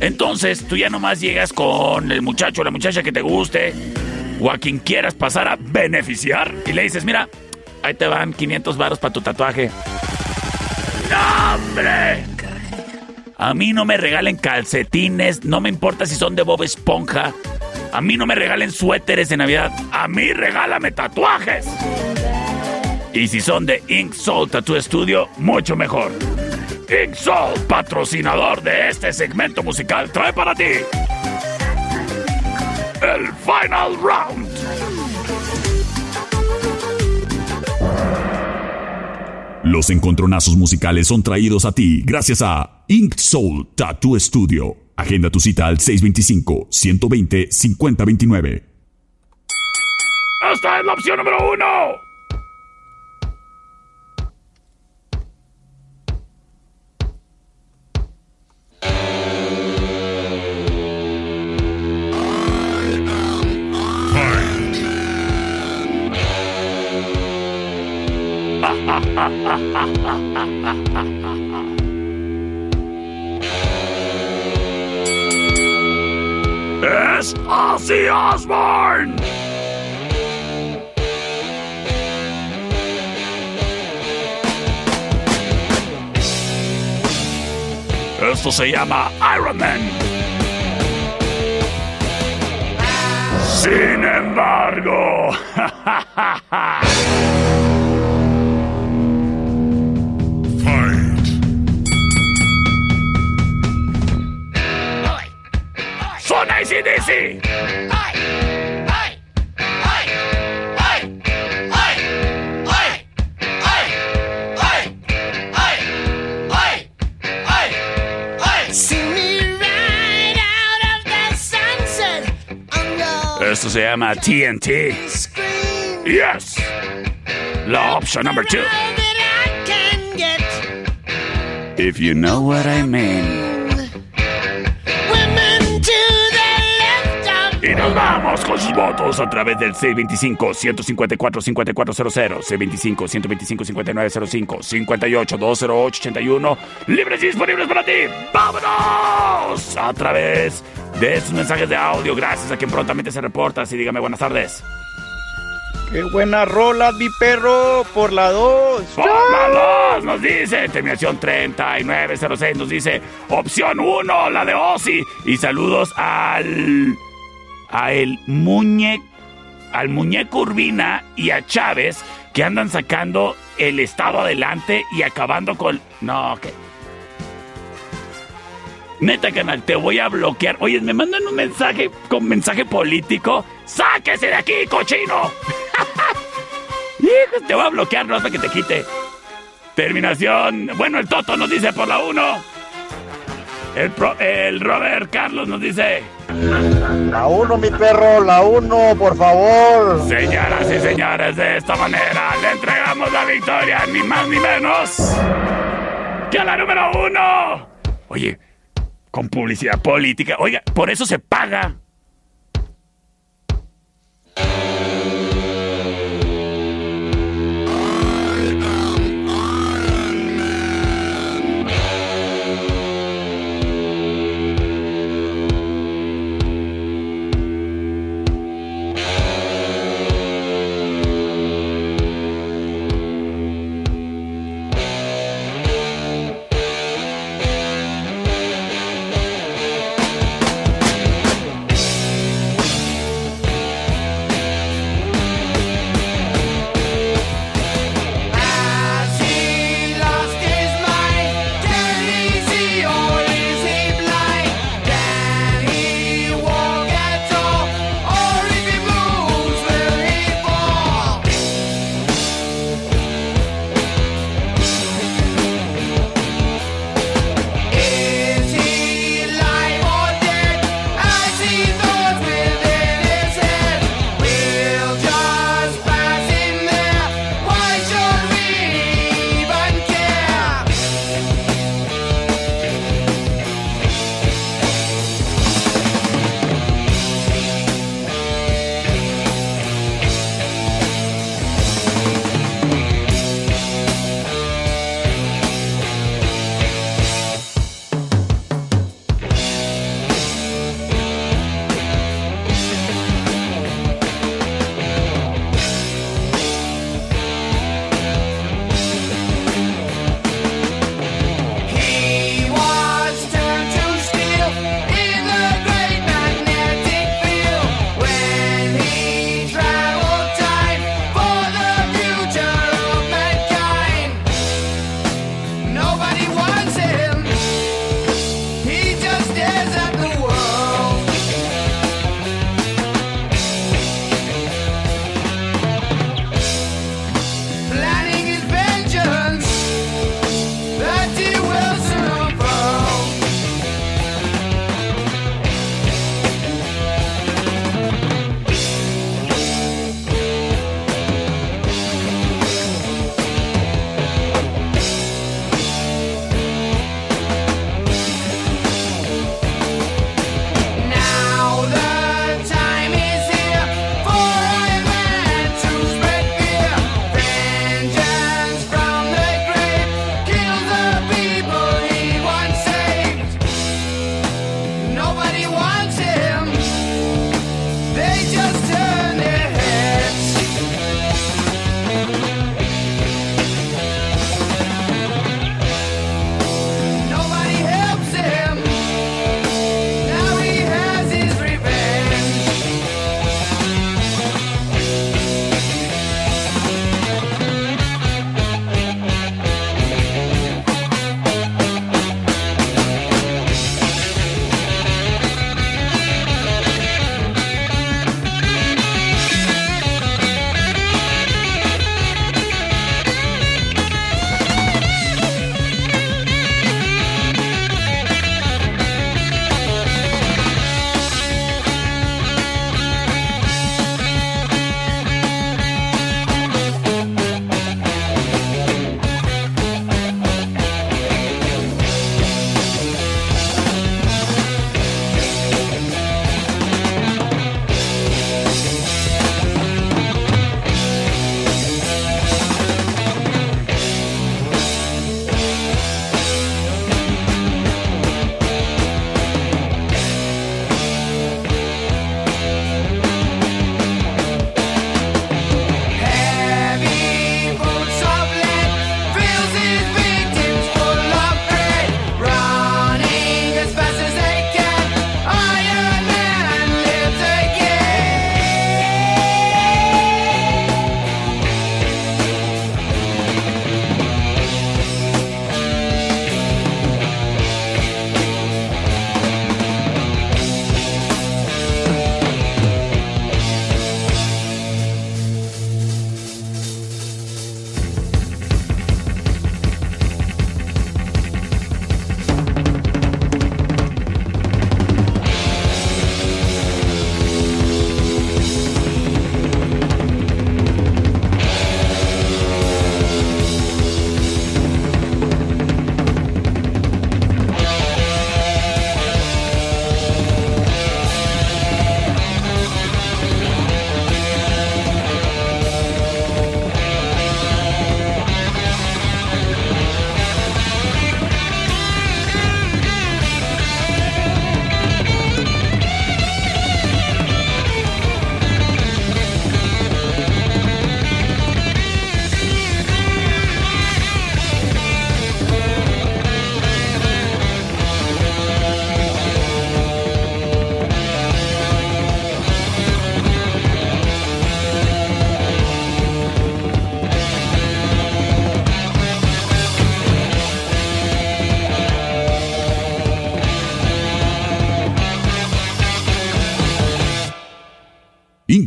Entonces, tú ya nomás llegas con el muchacho o la muchacha que te guste, o a quien quieras pasar a beneficiar, y le dices, mira, ahí te van 500 varos para tu tatuaje. ¡No, hombre! A mí no me regalen calcetines, no me importa si son de Bob Esponja. A mí no me regalen suéteres de Navidad. A mí regálame tatuajes. Y si son de Ink Soul Tattoo Studio, mucho mejor. Ink Soul, patrocinador de este segmento musical, trae para ti el Final Round. Los encontronazos musicales son traídos a ti gracias a Ink Soul Tattoo Studio. Agenda tu cita al 625-120-5029. Esta es la opción número uno. Es Ozzy Osbourne. Esto se llama Iron Man. Sin embargo, son ACDC. Esto se llama TNT. Yes. La opción number two. If you know what I mean. Y nos vamos con sus votos a través del C25-154-5400, C25-125-5905, 58-208-81, libres y disponibles para ti. ¡Vámonos! A través de sus mensajes de audio, gracias a quien prontamente se reporta. Así dígame buenas tardes. ¡Qué buena rola, mi perro! Por la 2. Por la 2 nos dice, terminación 3906 nos dice, opción 1, la de Ozzy. Y saludos al a el muñe, al muñeco Urbina y a Chávez que andan sacando el estado adelante y acabando con... No, ok. Neta, canal, te voy a bloquear. Oye, me mandan un mensaje con mensaje político. ¡Sáquese de aquí, cochino! Hijos, te voy a bloquear, no hasta que te quite. Terminación. Bueno, el Toto nos dice por la 1. El, el Robert Carlos nos dice. La uno, mi perro, la uno, por favor. Señoras y señores, de esta manera le entregamos la victoria, ni más ni menos que a la número uno. Oye, con publicidad política. Oiga, por eso se paga.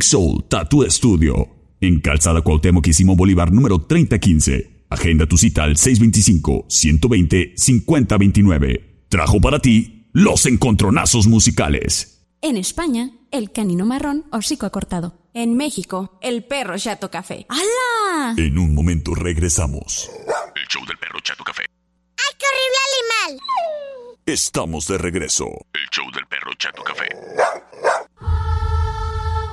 Soul Tattoo Studio. En Calzada Cuauhtémoc y Simón Bolívar número 3015. Agenda tu cita al 625-120-5029. Trajo para ti los encontronazos musicales. En España, el canino marrón hocico acortado. En México, el perro chato café. ¡Hala! En un momento regresamos. El show del perro Chato Café. ¡Ay, qué horrible animal! Estamos de regreso. El show del perro Chato Café.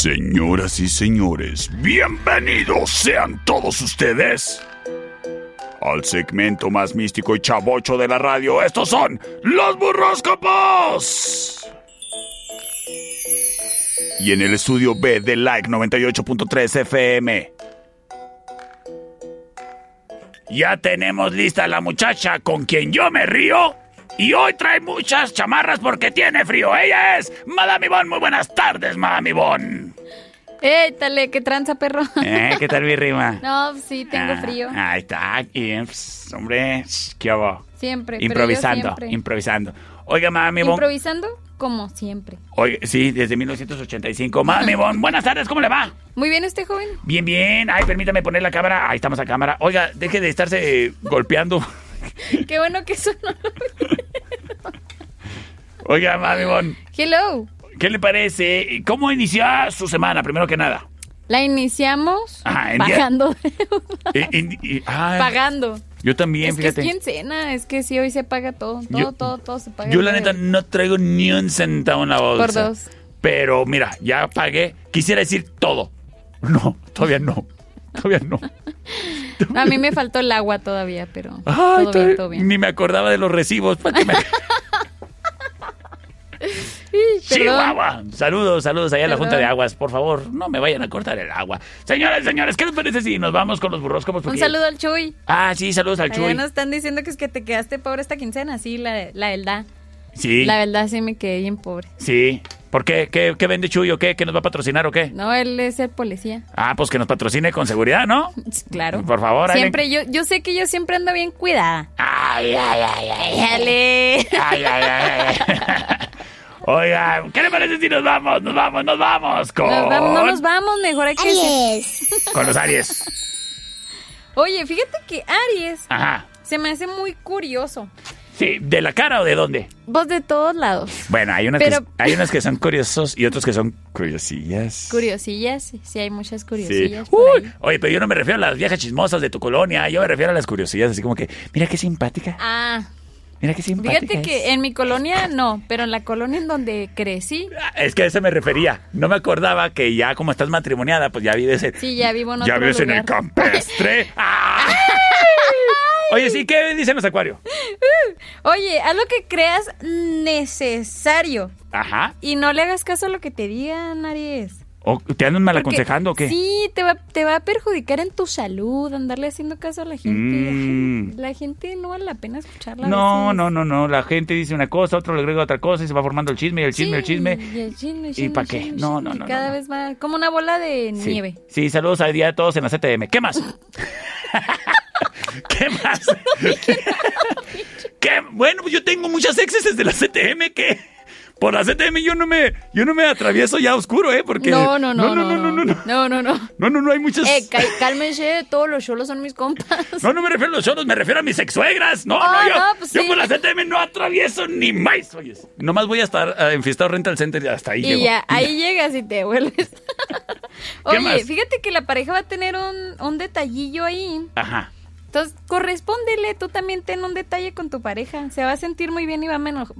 Señoras y señores, bienvenidos sean todos ustedes al segmento más místico y chavocho de la radio. Estos son los burroscopos. Y en el estudio B de Like 98.3 FM. Ya tenemos lista la muchacha con quien yo me río. Y hoy trae muchas chamarras porque tiene frío. Ella es Madame Ivonne. Muy buenas tardes, Madame Ivonne. Étale, qué tranza, perro. ¿Eh? ¿Qué tal mi rima? No, sí, tengo Ah, frío. Ahí está. Y, pues, hombre, qué hago. Siempre. pero yo Improvisando, siempre. improvisando. Oiga, Madame Ivonne. Improvisando como siempre. Oiga, sí, desde 1985. Madame Ivonne, buenas tardes, ¿cómo le va? Muy bien, este joven. Bien, bien. Ay, permítame poner la cámara. Ahí estamos a cámara. Oiga, deje de estarse golpeando. Qué bueno que eso no lo Oiga, Madame Ivonne, Hello. ¿qué le parece? ¿Cómo inició su semana, primero que nada? La iniciamos Ajá, pagando. Eh, in- ay, pagando. Yo también, es que fíjate. es quincena, es que sí, hoy se paga todo. Todo, Yo- todo, todo se paga. Yo la neta no traigo ni un centavo en la bolsa. Por dos. Pero mira, ya pagué. Quisiera decir todo. No, todavía no. Todavía no. A mí me faltó el agua todavía, pero Ay, todo bien, todo bien. Ni me acordaba de los recibos. ¿Para qué me- Ih, perdón. Chihuahua. Saludos, saludos allá a la. Junta de Aguas. Por favor, no me vayan a cortar el agua. Señoras señores, ¿qué les parece si nos vamos con los burroscopos? Un Porque- saludo al Chuy. Ah, sí, saludos al Allá Chuy. nos están diciendo que es que te quedaste pobre esta quincena. Sí, la, la verdad. Sí, La verdad sí me quedé bien pobre. sí. ¿Por qué? ¿Qué, qué vende Chuy o qué? ¿Qué nos va a patrocinar o qué? No, él es el policía. Ah, pues que nos patrocine con seguridad, ¿no? Claro. Por favor, Siempre, yo, yo sé que yo siempre ando bien cuidada. Ay, ay, ay, ay. Déjale. Ay, ay, ay, ay. Oiga, ¿qué le parece si nos vamos? Nos vamos, nos vamos con, Nos vamos, no nos vamos, mejor hay que... Aries. con los Aries. Oye, fíjate que Aries Ajá. se me hace muy curioso. Sí, ¿de la cara o de dónde? Vos de todos lados. Bueno, hay unas, Pero- que, hay unas que son curiosos y otros que son curiosillas. Curiosillas, sí hay muchas Sí. curiosillas. por Uy, ahí. oye, pero yo no me refiero a las viejas chismosas de tu colonia, yo me refiero a las curiosillas, así como que, mira qué simpática, Ah, mira qué simpática. fíjate es. que en mi colonia no, pero en la colonia en donde crecí, Es que a eso me refería. No me acordaba que ya como estás matrimoniada, pues ya vives en, sí, ya vivo en ya otro vives en el campestre. ¡Ay! Oye, sí, ¿qué dicen los acuarios? Oye, haz lo que creas necesario Ajá. y no le hagas caso a lo que te digan, Aries. ¿O ¿Te andan mal Porque aconsejando o qué? Sí, te va, te va a perjudicar en tu salud, andarle haciendo caso a la gente. Mm. La gente no vale la pena escucharla. No, no, no, no. La gente dice una cosa, otro le agrega otra cosa y se va formando el chisme y el chisme, el Sí, chisme. y el chisme, ¿Y chisme, pa' qué? chisme, No, no, y no, Cada no, no. vez va como una bola de Sí. nieve. Sí, saludos al día a todos en la CTM. ¿Qué más? ¿Qué más? ¿Qué? Bueno, pues yo tengo muchas exes desde la CTM que por la CTM yo no me yo no me atravieso ya oscuro, ¿eh? Porque No, no, no, no, no, no, no, no. No, no, no. No, no, no, hay muchas Eh, cá- cálmense, todos los cholos son mis compas. No, no me refiero a los choros, me refiero a mis ex-suegras. No, no, yo, no, pues yo por la CTM no atravieso ni más. Oye, nomás voy a estar en Fiesta Rental Center y hasta ahí Y llego. ya, ahí llegas y te vuelves. Oye, fíjate que la pareja va a tener un, un detallillo ahí. Ajá. Entonces, correspóndele, tú también ten un detalle con tu pareja. Se va a sentir muy bien y va a menos...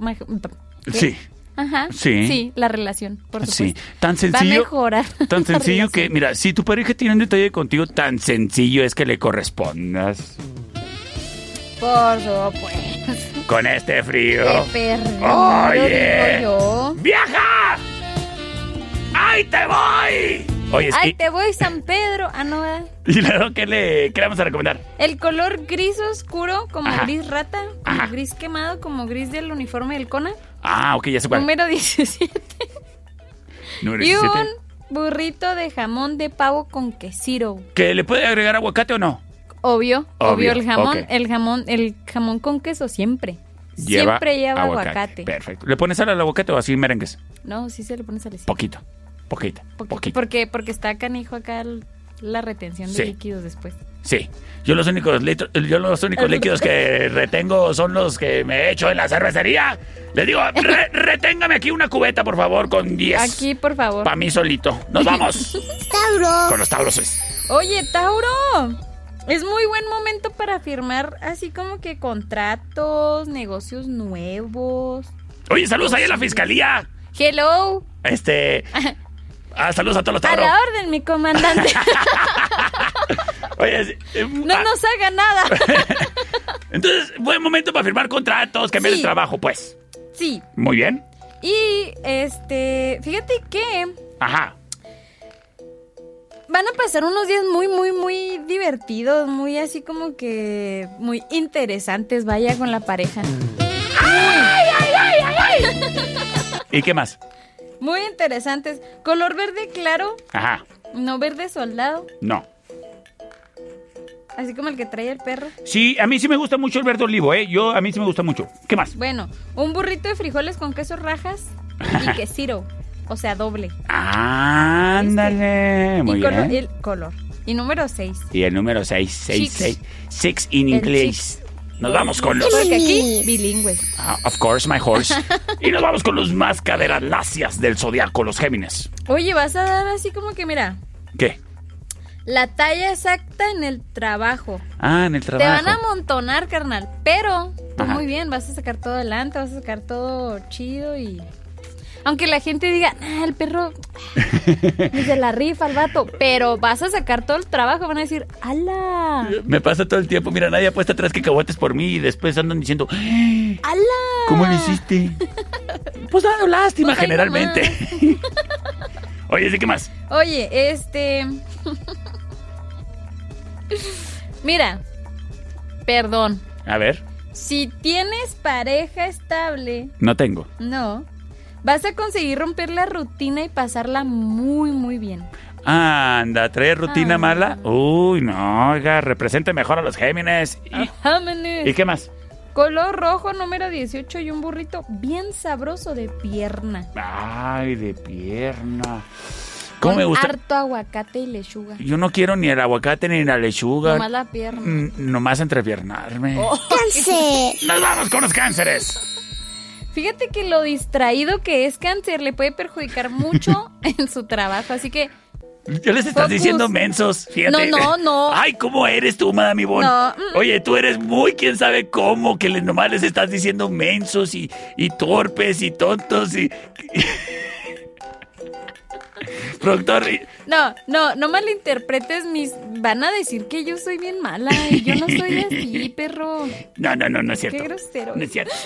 Sí. Ajá. Sí. Sí, la relación, por Sí, supuesto. tan Va a sencillo. mejorar. Tan sencillo que, mira, si tu pareja tiene un detalle contigo, tan sencillo es que le correspondas. Por supuesto. Con este frío. Qué perro. Oye. digo yo. ¡Viaja! ¡Ahí te voy! Oye, es Ay, que- te voy San Pedro. Ah, no, ¿verdad? ¿Y luego qué le, qué le vamos a recomendar? El color gris oscuro, como Ajá. gris rata, como gris quemado, como gris del uniforme del Cona. Ah, ok, ya sé cuál. Número 17. Número Y 17. un burrito de jamón de pavo con quesiro. ¿Que le puede agregar aguacate o no? Obvio, obvio, Obvio, el jamón, el jamón, el jamón con queso siempre. Lleva siempre lleva aguacate. Perfecto. ¿Le pones sal al aguacate o así merengues? No, sí se le pone salecita. Poquito. Poquito. Poquito. Porque, porque está canijo acá el- la retención de Sí. líquidos después. Sí. Yo los únicos yo los únicos líquidos que retengo son los que me he hecho en la cervecería. Les digo, "Re- reténgame aquí una cubeta, por favor, con 10. Aquí, por favor. Para mí solito. Nos vamos. Tauro. con los tauros. Oye, Tauro. Es muy buen momento para firmar así como que contratos, negocios nuevos. Oye, saludos ahí a la fiscalía. Hello. Este. Ah, saludos a todos los A tauros. la orden, mi comandante. Oye, eh, No ah, nos haga nada. entonces, buen momento para firmar contratos, cambiar Sí. el trabajo, pues. Sí. Muy bien. Y este, fíjate que Ajá. van a pasar unos días muy, muy, muy divertidos, muy así como que muy interesantes, vaya con la pareja. ¿Y qué más? Muy interesantes. Color verde claro, Ajá. no verde soldado, No. así como el que trae el perro. Sí, a mí sí me gusta mucho el verde olivo, ¿eh? Yo, a mí sí me gusta mucho. ¿Qué más? Bueno, un burrito de frijoles con queso rajas y quesiro, o sea, doble. Ándale. Muy y color, bien. el color. Y número 6. Y el número 6, 6, Chicks. 6. Six in El English. Nos vamos con los... Porque aquí, bilingües. Ah, of course, my horse. y nos vamos con los más caderas lacias del zodiaco, los Géminis. Oye, vas a dar así como que, mira, ¿Qué? la talla exacta en el trabajo. Ah, en el Te trabajo. van a amontonar, carnal. Pero, tú Ajá. muy bien, vas a sacar todo adelante, vas a sacar todo chido y. Aunque la gente diga, ah, el perro ni se la rifa al vato, pero vas a sacar todo el trabajo, van a decir, ¡ala! Me pasa todo el tiempo. Mira, nadie apuesta tres cacahuates por mí y después andan diciendo, ¡ala! ¿cómo lo hiciste? pues dando lástima, Pues generalmente. Oye, ¿sí qué más? Oye, este. Mira, perdón. A ver, Si tienes pareja estable, no tengo. no, vas a conseguir romper la rutina y pasarla muy, muy bien. Anda, ¿trae rutina Ah. mala? Uy, no, oiga, represente mejor a los Géminis. ¿Y. ¿y qué más? Color rojo número 18 y un burrito bien sabroso de pierna. Ay, de pierna. ¿Cómo Con me gusta? Harto aguacate y lechuga. Yo no quiero ni el aguacate ni la lechuga. Nomás la pierna. Mm, Nomás entrepiernarme. Oh, ¡Cáncer! ¡Nos vamos con los cánceres! Fíjate que lo distraído que es cáncer le puede perjudicar mucho en su trabajo, así que Ya les estás Focus. diciendo mensos, fíjate. No, no, no. Ay, ¿cómo eres tú, Madame Ivonne? No. Oye, tú eres muy quién sabe cómo, que le, nomás les estás diciendo mensos y, y torpes y tontos y... Productor, no, no, no malinterpretes mis van a decir que yo soy bien mala y yo no soy así, perro. no, no, no, no es cierto. Qué grosero. No es cierto.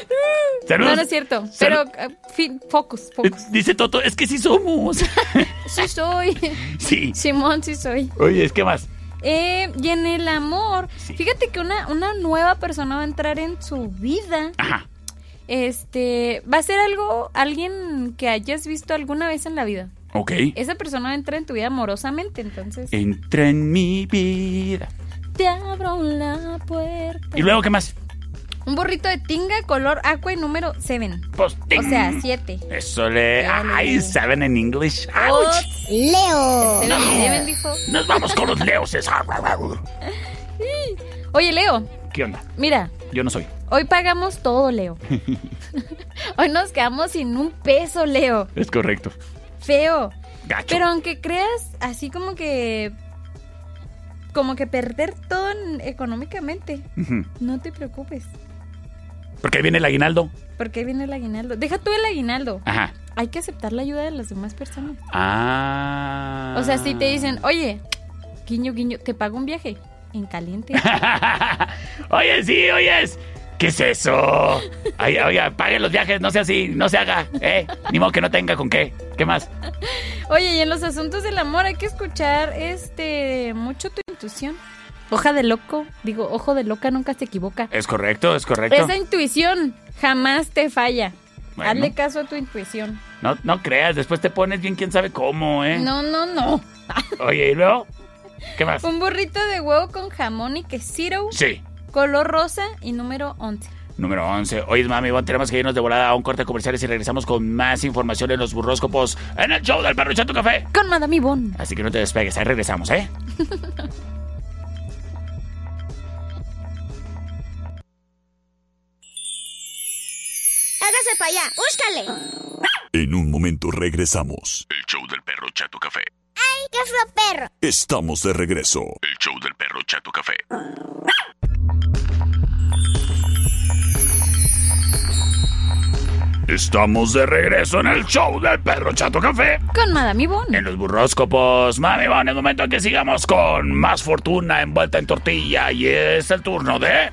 No, Saludos. no es cierto, pero uh, fin, focus, focus. Dice Toto, es que sí somos. Sí soy. sí. Simón, sí soy. Oye, ¿qué más? Eh, y en el amor, fíjate que una, una nueva persona va a entrar en su vida. Ajá. Este, va a ser algo, alguien que hayas visto alguna vez en la vida. Ok. Esa persona va a entrar en tu vida amorosamente, entonces Entra en mi vida. te abro la puerta. ¿Y luego qué más? Un burrito de tinga color aqua y número 7. Pues, O sea, 7. Eso le... Ay, saben en English. Oh, Ouch. Leo. Seven dijo. Nos vamos con los leoses. Oye, Leo, ¿Qué onda? mira, Yo no soy. hoy pagamos todo, Leo. Hoy nos quedamos sin un peso, Leo. Es correcto. Feo. Gacho. Pero aunque creas así como que. Como que perder todo en- económicamente, no te preocupes. Porque ahí viene el aguinaldo. Porque ahí viene el aguinaldo. Deja tú el aguinaldo. Ajá. Hay que aceptar la ayuda de las demás personas. Ah. O sea, si te dicen, oye, guiño, guiño, te pago un viaje en caliente. Oye, sí, oyes. ¿Qué es eso? Ay, oiga, pague los viajes, no sea así, no se haga, ¿eh? Ni modo que no tenga con qué. ¿Qué más? Oye, y en los asuntos del amor hay que escuchar este mucho tu intuición. Hoja de loco, digo, ojo de loca nunca se equivoca. Es correcto, es correcto. Esa intuición jamás te falla. Bueno. Hazle caso a tu intuición. No, no creas, después te pones bien quién sabe cómo, ¿eh? No, no, no. Oye, ¿y luego? ¿Qué más? Un burrito de huevo con jamón y quesito. Sí. Color rosa y número 11. Número 11. Oye, mami, bueno, tenemos que irnos de volada a un corte comercial y regresamos con más información en los burróscopos en el show del perro Chato Café. Con Madame Ivonne. Así que no te despegues, ahí regresamos, ¿eh? Hágase para allá, búscale. En un momento regresamos. El show del perro Chato Café. ¡Ay, qué fue perro! Estamos de regreso. El show del perro Chato Café. Estamos de regreso en el show del perro Chato Café. Con Madame Ivonne. En los burróscopos, mami, bueno, es momento en que sigamos con más fortuna envuelta en tortilla y es el turno de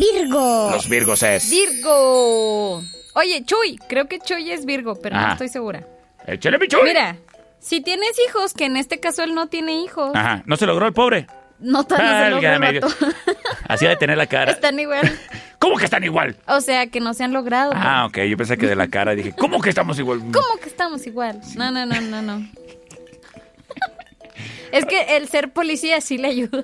Virgo. los Virgos es. Virgo. Oye, Chuy, creo que Chuy es Virgo, pero no Ajá. estoy segura. Échale, pichuy. Mira, si tienes hijos, que en este caso él no tiene hijos, Ajá, no se logró el pobre. No tan no se logró el Válgame. Dios. Así de tener la cara. Están igual. ¿Cómo que están igual? O sea, que no se han logrado. Ah, ok, yo pensé que de la cara dije, ¿cómo que estamos igual? ¿Cómo que estamos igual? No, no, no, no, no. Es que el ser policía sí le ayuda.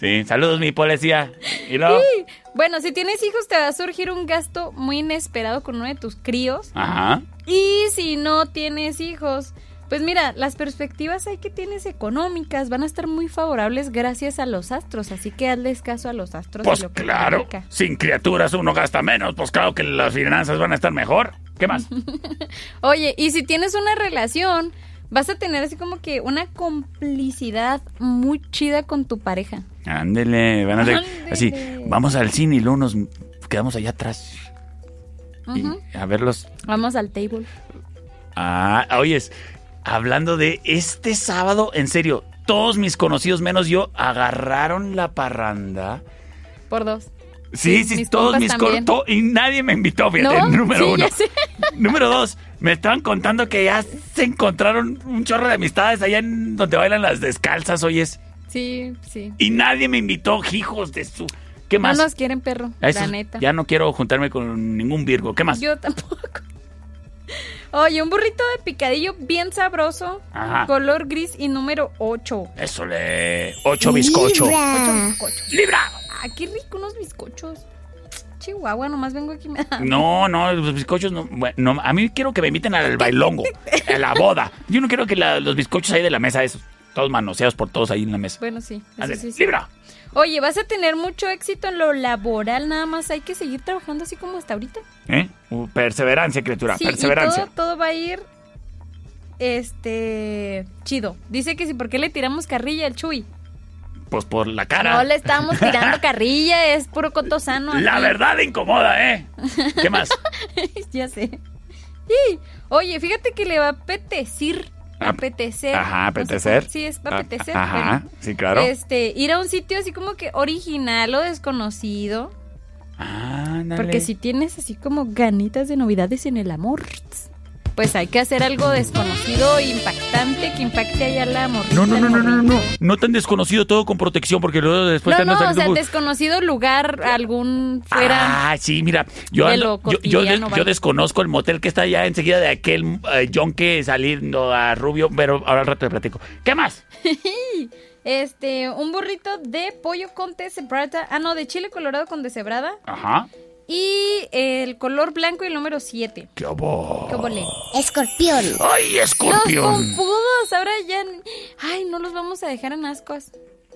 Sí, saludos mi policía. Y luego, Sí. Bueno, si tienes hijos te va a surgir un gasto muy inesperado con uno de tus críos. ajá. Y si no tienes hijos, pues mira, las perspectivas ahí que tienes económicas van a estar muy favorables gracias a los astros. Así que hazles caso a los astros. y Pues lo que claro, sin criaturas uno gasta menos, pues claro que las finanzas van a estar mejor. ¿Qué más? Oye, y si tienes una relación, vas a tener así como que una complicidad muy chida con tu pareja. Ándele, van a Ándele. así, vamos al cine y luego nos quedamos allá atrás y Ujú. a verlos. Vamos al table. Ah, oyes, hablando de este sábado, en serio, todos mis conocidos menos yo agarraron la parranda. Por dos. Sí, sí, mis todos mis conocidos. Y nadie me invitó, fíjate, ¿No? número Sí, uno. Número dos, me estaban contando que ya se encontraron un chorro de amistades allá en donde bailan las descalzas, oyes. Sí, sí. Y nadie me invitó, hijos de su. ¿Qué más? No nos quieren perro, esos- la neta. Ya no quiero juntarme con ningún Virgo. ¿Qué más? Yo tampoco. Oye, un burrito de picadillo bien sabroso, Ajá. color gris y número 8. Eso le. Ocho bizcocho. Ocho bizcochos. ¡Libra! Ah, qué rico unos bizcochos. Chihuahua, nomás vengo aquí y me da. No, no, los bizcochos no, bueno, no, A mí quiero que me inviten al bailongo, a la boda. Yo no quiero que la- los bizcochos ahí de la mesa, esos, todos manoseados por todos ahí en la mesa. Bueno, sí. eso sí, sí. ¡Libra! Oye, vas a tener mucho éxito en lo laboral, nada más hay que seguir trabajando así como hasta ahorita. ¿Eh? Uh, perseverancia, criatura, Sí, y perseverancia. todo, todo va a ir este chido. Dice que si por qué le tiramos carrilla al Chuy. Pues por la cara. No le estamos tirando carrilla, es puro coto sano. La verdad incomoda, ¿eh? ¿Qué más? ya sé. Y, oye, fíjate que le va a apetecer. Ah, Apetecer. Ajá, No sé apetecer. sí, es Ah, apetecer. ajá, bueno. sí, claro. Este, ir a un sitio así como que original o desconocido. Ándale. Porque si tienes así como ganitas de novedades en el amor, pues hay que hacer algo desconocido, impactante, que impacte allá la morrita. No, no, no, no, no, no, no. tan desconocido todo con protección, porque luego después No, te no, o sea, por- desconocido lugar, algún fuera. Ah, sí, mira, yo, ando- yo, yo, desconozco el motel que está allá enseguida de aquel eh, yonque saliendo a Rubio, pero ahora al rato te platico. ¿Qué más? Este, un burrito de pollo con deshebrada. Ah, no, de chile colorado con deshebrada. Ajá. Y el color blanco y el número 7. ¿Qué hubo? ¿Qué volé? Escorpión. ¡Ay, Los escorpión! pompudos, ahora ya. Ay, no los vamos a dejar en ascuas.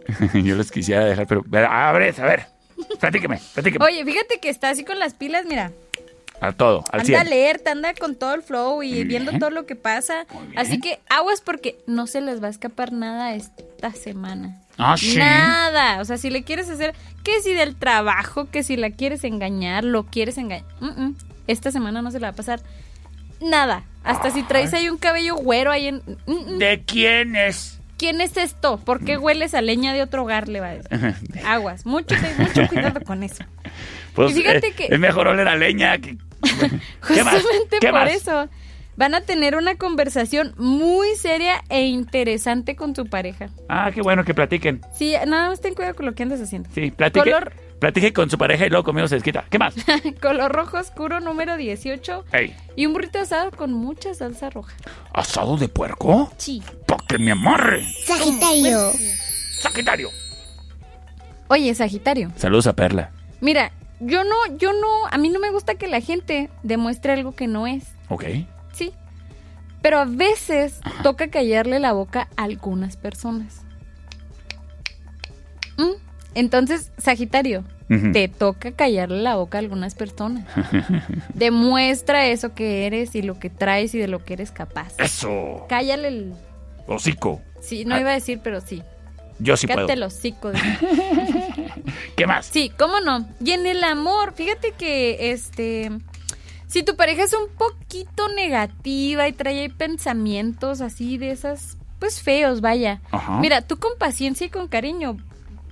yo los quisiera dejar, pero a ver, a ver. Platíqueme, platíqueme. Oye, fíjate que está así con las pilas, mira. A todo, al anda 100. alerta, anda con todo el flow y Muy viendo bien. todo lo que pasa. Así que aguas porque no se les va a escapar nada esta semana. Ah, sí. Nada. O sea, si le quieres hacer, que si del trabajo, que si la quieres engañar, lo quieres engañar. Mm, mm. Esta semana no se la va a pasar nada. Hasta si traes ahí un cabello güero ahí en... mm, mm. ¿De quién es? ¿quién es esto? ¿Por qué hueles a leña de otro hogar? Le va a decir. Aguas, mucho, mucho cuidado con eso. Pues, Y fíjate eh, que- Es mejor oler a leña que... ¿Qué más? Justamente ¿Qué por más? eso. Van a tener una conversación muy seria e interesante con tu pareja. Ah, qué bueno que platiquen. Sí, nada más ten cuidado con lo que andas haciendo. Sí, platique, Color, platique con su pareja y luego conmigo se desquita. ¿Qué más? color rojo oscuro número 18 Ey, y un burrito asado con mucha salsa roja. ¿asado de puerco? Sí. ¡Pa' que me amarre! Sagitario. ¡Sagitario! Oye, Sagitario. Saludos a Perla. Mira, yo no, yo no, a mí no me gusta que la gente demuestre algo que no es. Ok. Pero a veces toca callarle la boca a algunas personas. ¿Mm? Entonces, Sagitario, te toca callarle la boca a algunas personas. Demuestra eso que eres y lo que traes y de lo que eres capaz. ¡Eso! Cállale el... Hocico. Sí, no Ah. iba a decir, pero sí. Yo sí Cállate puedo. el hocico. de- ¿Qué más? Sí, cómo no. Y en el amor, fíjate que este. Si tu pareja es un poquito negativa y trae ahí pensamientos así de esas, pues feos, vaya. Ajá. Mira, tú con paciencia y con cariño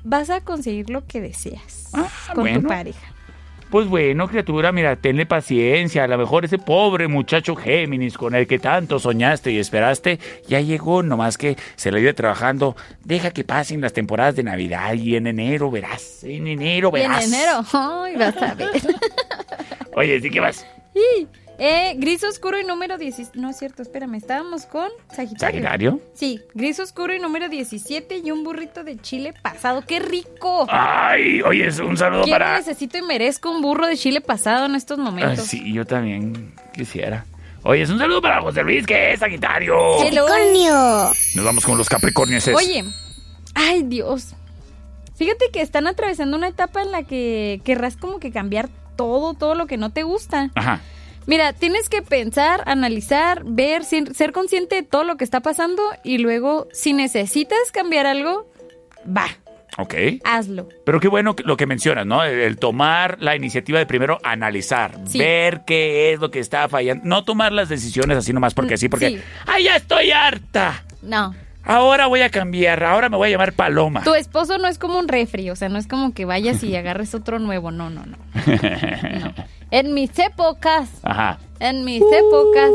vas a conseguir lo que deseas con Ah, bueno. tu pareja. Pues bueno, criatura, mira, tenle paciencia. A lo mejor ese pobre muchacho Géminis con el que tanto soñaste y esperaste, ya llegó, nomás que se le iba trabajando. Deja que pasen las temporadas de Navidad y en enero verás. En enero Y en verás. enero, ay, vas a ver. Oye, ¿sí qué vas? Sí. Eh, gris oscuro y número 17. No es cierto, espérame, estábamos con Sagitario. ¿Sagitario? Sí, gris oscuro y número 17 y un burrito de chile pasado. ¡Qué rico! Ay, oye, es un saludo Quiero, para. necesito y merezco un burro de chile pasado en estos Ay, momentos. sí, yo también quisiera. Oye, es un saludo para José Luis, que es Sagitario. Capricornio. Nos vamos con los Capricornios. Oye, ay Dios. Fíjate que están atravesando una etapa en la que querrás como que cambiar todo, todo lo que no te gusta. Ajá. Mira, tienes que pensar, analizar, ver, ser consciente de todo lo que está pasando y luego, si necesitas cambiar algo, va, Ok. hazlo. Pero qué bueno lo que mencionas, ¿no? El, el tomar la iniciativa de primero analizar, Sí. ver qué es lo que está fallando. No tomar las decisiones así nomás porque sí, porque. sí. ¡Ay, ya estoy harta! No. Ahora voy a cambiar, ahora me voy a llamar Paloma. Tu esposo no es como un refri, o sea, no es como que vayas y agarres otro nuevo, no, no, no. En mis épocas, Ajá. en mis épocas,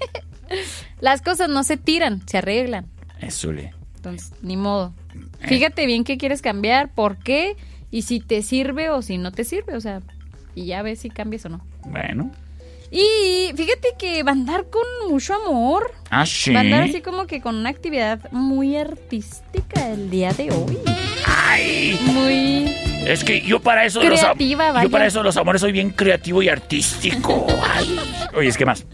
las cosas no se tiran, se arreglan. Eso le. Entonces, ni modo. Fíjate bien qué quieres cambiar, por qué, y si te sirve o si no te sirve, o sea, y ya ves si cambias o no. Bueno. Y fíjate que va a andar con mucho amor. Ah, sí. Va a andar así como que con una actividad muy artística el día de hoy. ¡Ay! Muy Es que yo para eso los vaya. Yo para eso los amores soy bien creativo y artístico. Ay. Oye, es que más.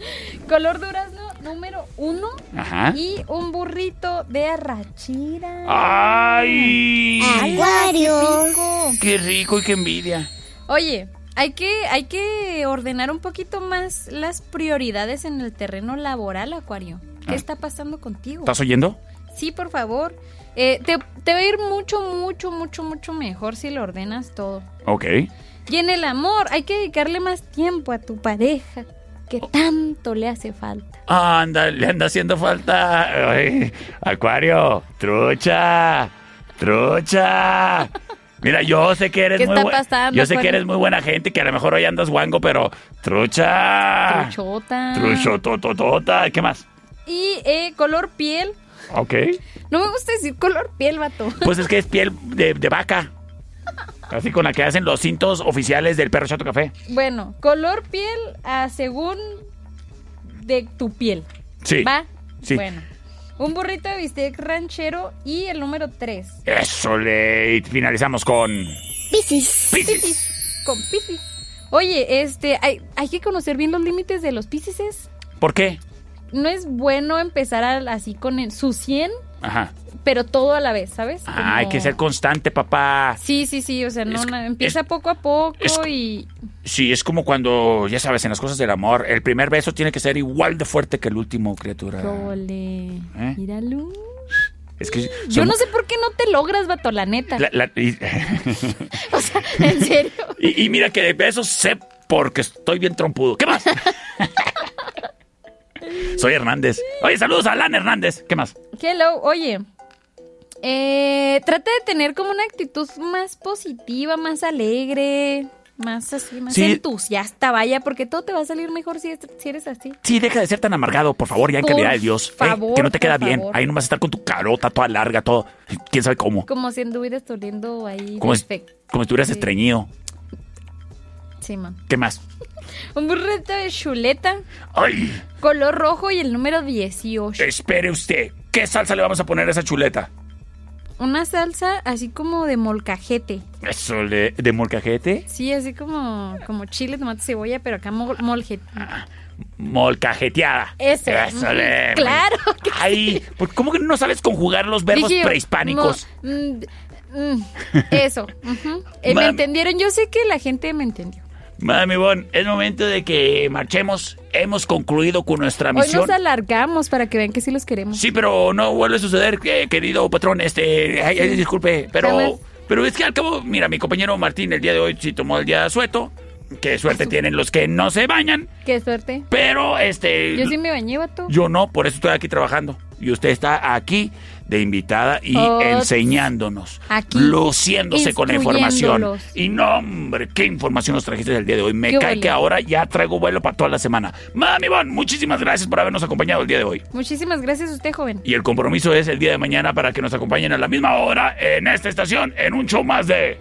color durazno número uno. Ajá. Y un burrito de arrachira. ¡Ay! Acuario. Qué rico. Qué rico y qué envidia. Oye, hay que, hay que ordenar un poquito más las prioridades en el terreno laboral, Acuario. ¿Qué Ah. está pasando contigo? ¿Estás oyendo? Sí, por favor. Eh, te, te va a ir mucho, mucho, mucho, mucho mejor si lo ordenas todo. Ok. Y en el amor, hay que dedicarle más tiempo a tu pareja, que tanto le hace falta. Anda, le anda haciendo falta. Ay, acuario, trucha, trucha. Mira, yo sé que eres ¿Qué muy está pasando, Yo sé que eres muy buena gente, que a lo mejor hoy andas guango, pero trucha. Truchota. Truchotototota. ¿Qué más? Y eh, color piel. Ok. No me gusta decir color piel, vato. Pues es que es piel de, de vaca. Así con la que hacen los cintos oficiales del perro chato café. Bueno, color piel a según de tu piel. Sí. ¿Va? Sí. Bueno. Un burrito de bistec ranchero y el número 3. Eso le y finalizamos con. Piscis. Piscis. Con Piscis. Oye, este, hay, hay que conocer bien los límites de los Piscis. ¿Por qué? No es bueno empezar a- así con el- su 100, Ajá. Pero todo a la vez, ¿sabes? Ah, hay Como- que ser constante, papá. Sí, sí, sí, o sea, no, Es- no, empieza poco a poco es- y... Sí, es como cuando, ya sabes, en las cosas del amor, el primer beso tiene que ser igual de fuerte que el último, criatura. Ole, ¿Eh? míralo. Es que Yo no sé por qué no te logras, vato, la neta. la- la- y, En serio. y- y mira que de besos sé porque estoy bien trompudo. ¿Qué más? Soy Hernández. Oye, saludos a Alan Hernández. ¿Qué más? Hello, oye. Eh, trata de tener como una actitud más positiva, más alegre, más así, más Sí. entusiasta, vaya, porque todo te va a salir mejor si, es- si eres así. Sí, deja de ser tan amargado, por favor, ya en Por calidad de Dios. ¿eh? que no te queda bien. Ahí nomás estar con tu carota toda larga, todo. ¿Quién sabe cómo? Como si anduvieras oliendo ahí. Como, si- defecto. como si estuvieras Sí. estreñido. Sí, man. ¿Qué más? Un burrito de chuleta, ¡Ay! color rojo y el número 18. Espere usted. ¿Qué salsa le vamos a poner a esa chuleta? Una salsa así como de molcajete. ¿Eso de, de molcajete? Sí, así como, como chile, tomate, cebolla, pero acá mol, molje- Molcajeteada. Eso. Eso le- Claro que Ay, pues, ¿cómo que no sabes conjugar los verbos Dije prehispánicos? mo- mm, mm, eso. Eh, ¿Me entendieron? Yo sé que la gente me entendió. Mami Bon, es momento de que marchemos. Hemos concluido con nuestra Hoy misión. nos alargamos para que vean que sí los queremos. Sí, pero no vuelve a suceder, eh, querido patrón. Este, ay, ay, disculpe, pero, pero es que al cabo, mira, mi compañero Martín el día de hoy sí tomó el día sueto. Qué suerte tienen los que no se bañan. Qué suerte. Pero, este. Yo sí me bañé, vato. Yo no, por eso estoy aquí trabajando. Y usted está aquí de invitada y Oh, enseñándonos. aquí, luciéndose con la información. Y no, hombre, qué información nos trajiste el día de hoy. Me Qué cae que ahora ya traigo vuelo para toda la semana. Mami Bon, muchísimas gracias por habernos acompañado el día de hoy. Muchísimas gracias a usted, joven. Y el compromiso es el día de mañana para que nos acompañen a la misma hora en esta estación en un show más de...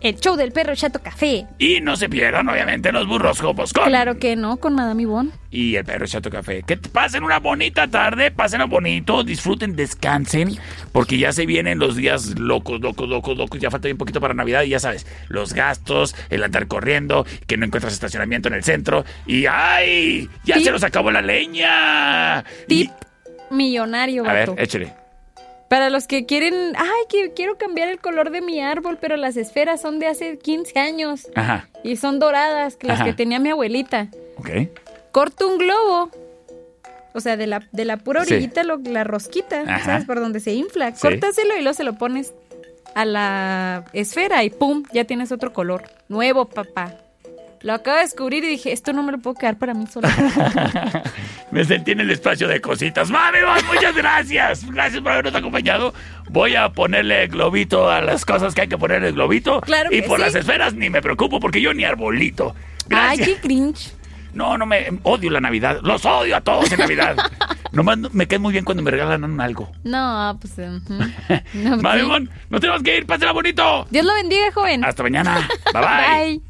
El show del perro Chato Café. Y no se pierdan, obviamente, los burros Jopos con... Claro que no, con Madame Ivonne. Y el perro Chato Café. Que pasen una bonita tarde, pasen bonito, disfruten, descansen, porque ya se vienen los días locos, locos, locos, locos. Ya falta bien poquito para Navidad y ya sabes, los gastos, el andar corriendo, que no encuentras estacionamiento en el centro. Y ¡ay! ¡Ya Tip. se nos acabó la leña! Tip millonario, A ver, vato. échale. Para los que quieren, ay, que quiero cambiar el color de mi árbol, pero las esferas son de hace 15 años Ajá, y son doradas, las Ajá. que tenía mi abuelita. ok. Corto un globo. O sea, de la, de la pura Sí. orillita, lo- la rosquita, Ajá. ¿sabes? Por donde se infla. Sí. Córtaselo y luego se lo pones a la esfera y ¡pum! Ya tienes otro color. Nuevo, papá. Lo acabo de descubrir y dije, esto no me lo puedo quedar para mí solo. Me sentí en el espacio de cositas. ¡Mami, muchas gracias! Gracias por habernos acompañado. Voy a ponerle globito a las cosas que hay que ponerle el globito. Claro y por sí. las esferas ni me preocupo porque yo ni arbolito. Ay, Gracias. qué cringe. No, no me odio la Navidad. Los odio a todos en Navidad. Nomás no- me cae muy bien cuando me regalan algo. No, pues... No, Mami, sí. Bon, nos tenemos que ir. Pásela bonito. Dios lo bendiga, joven. Hasta mañana. Bye bye. Bye.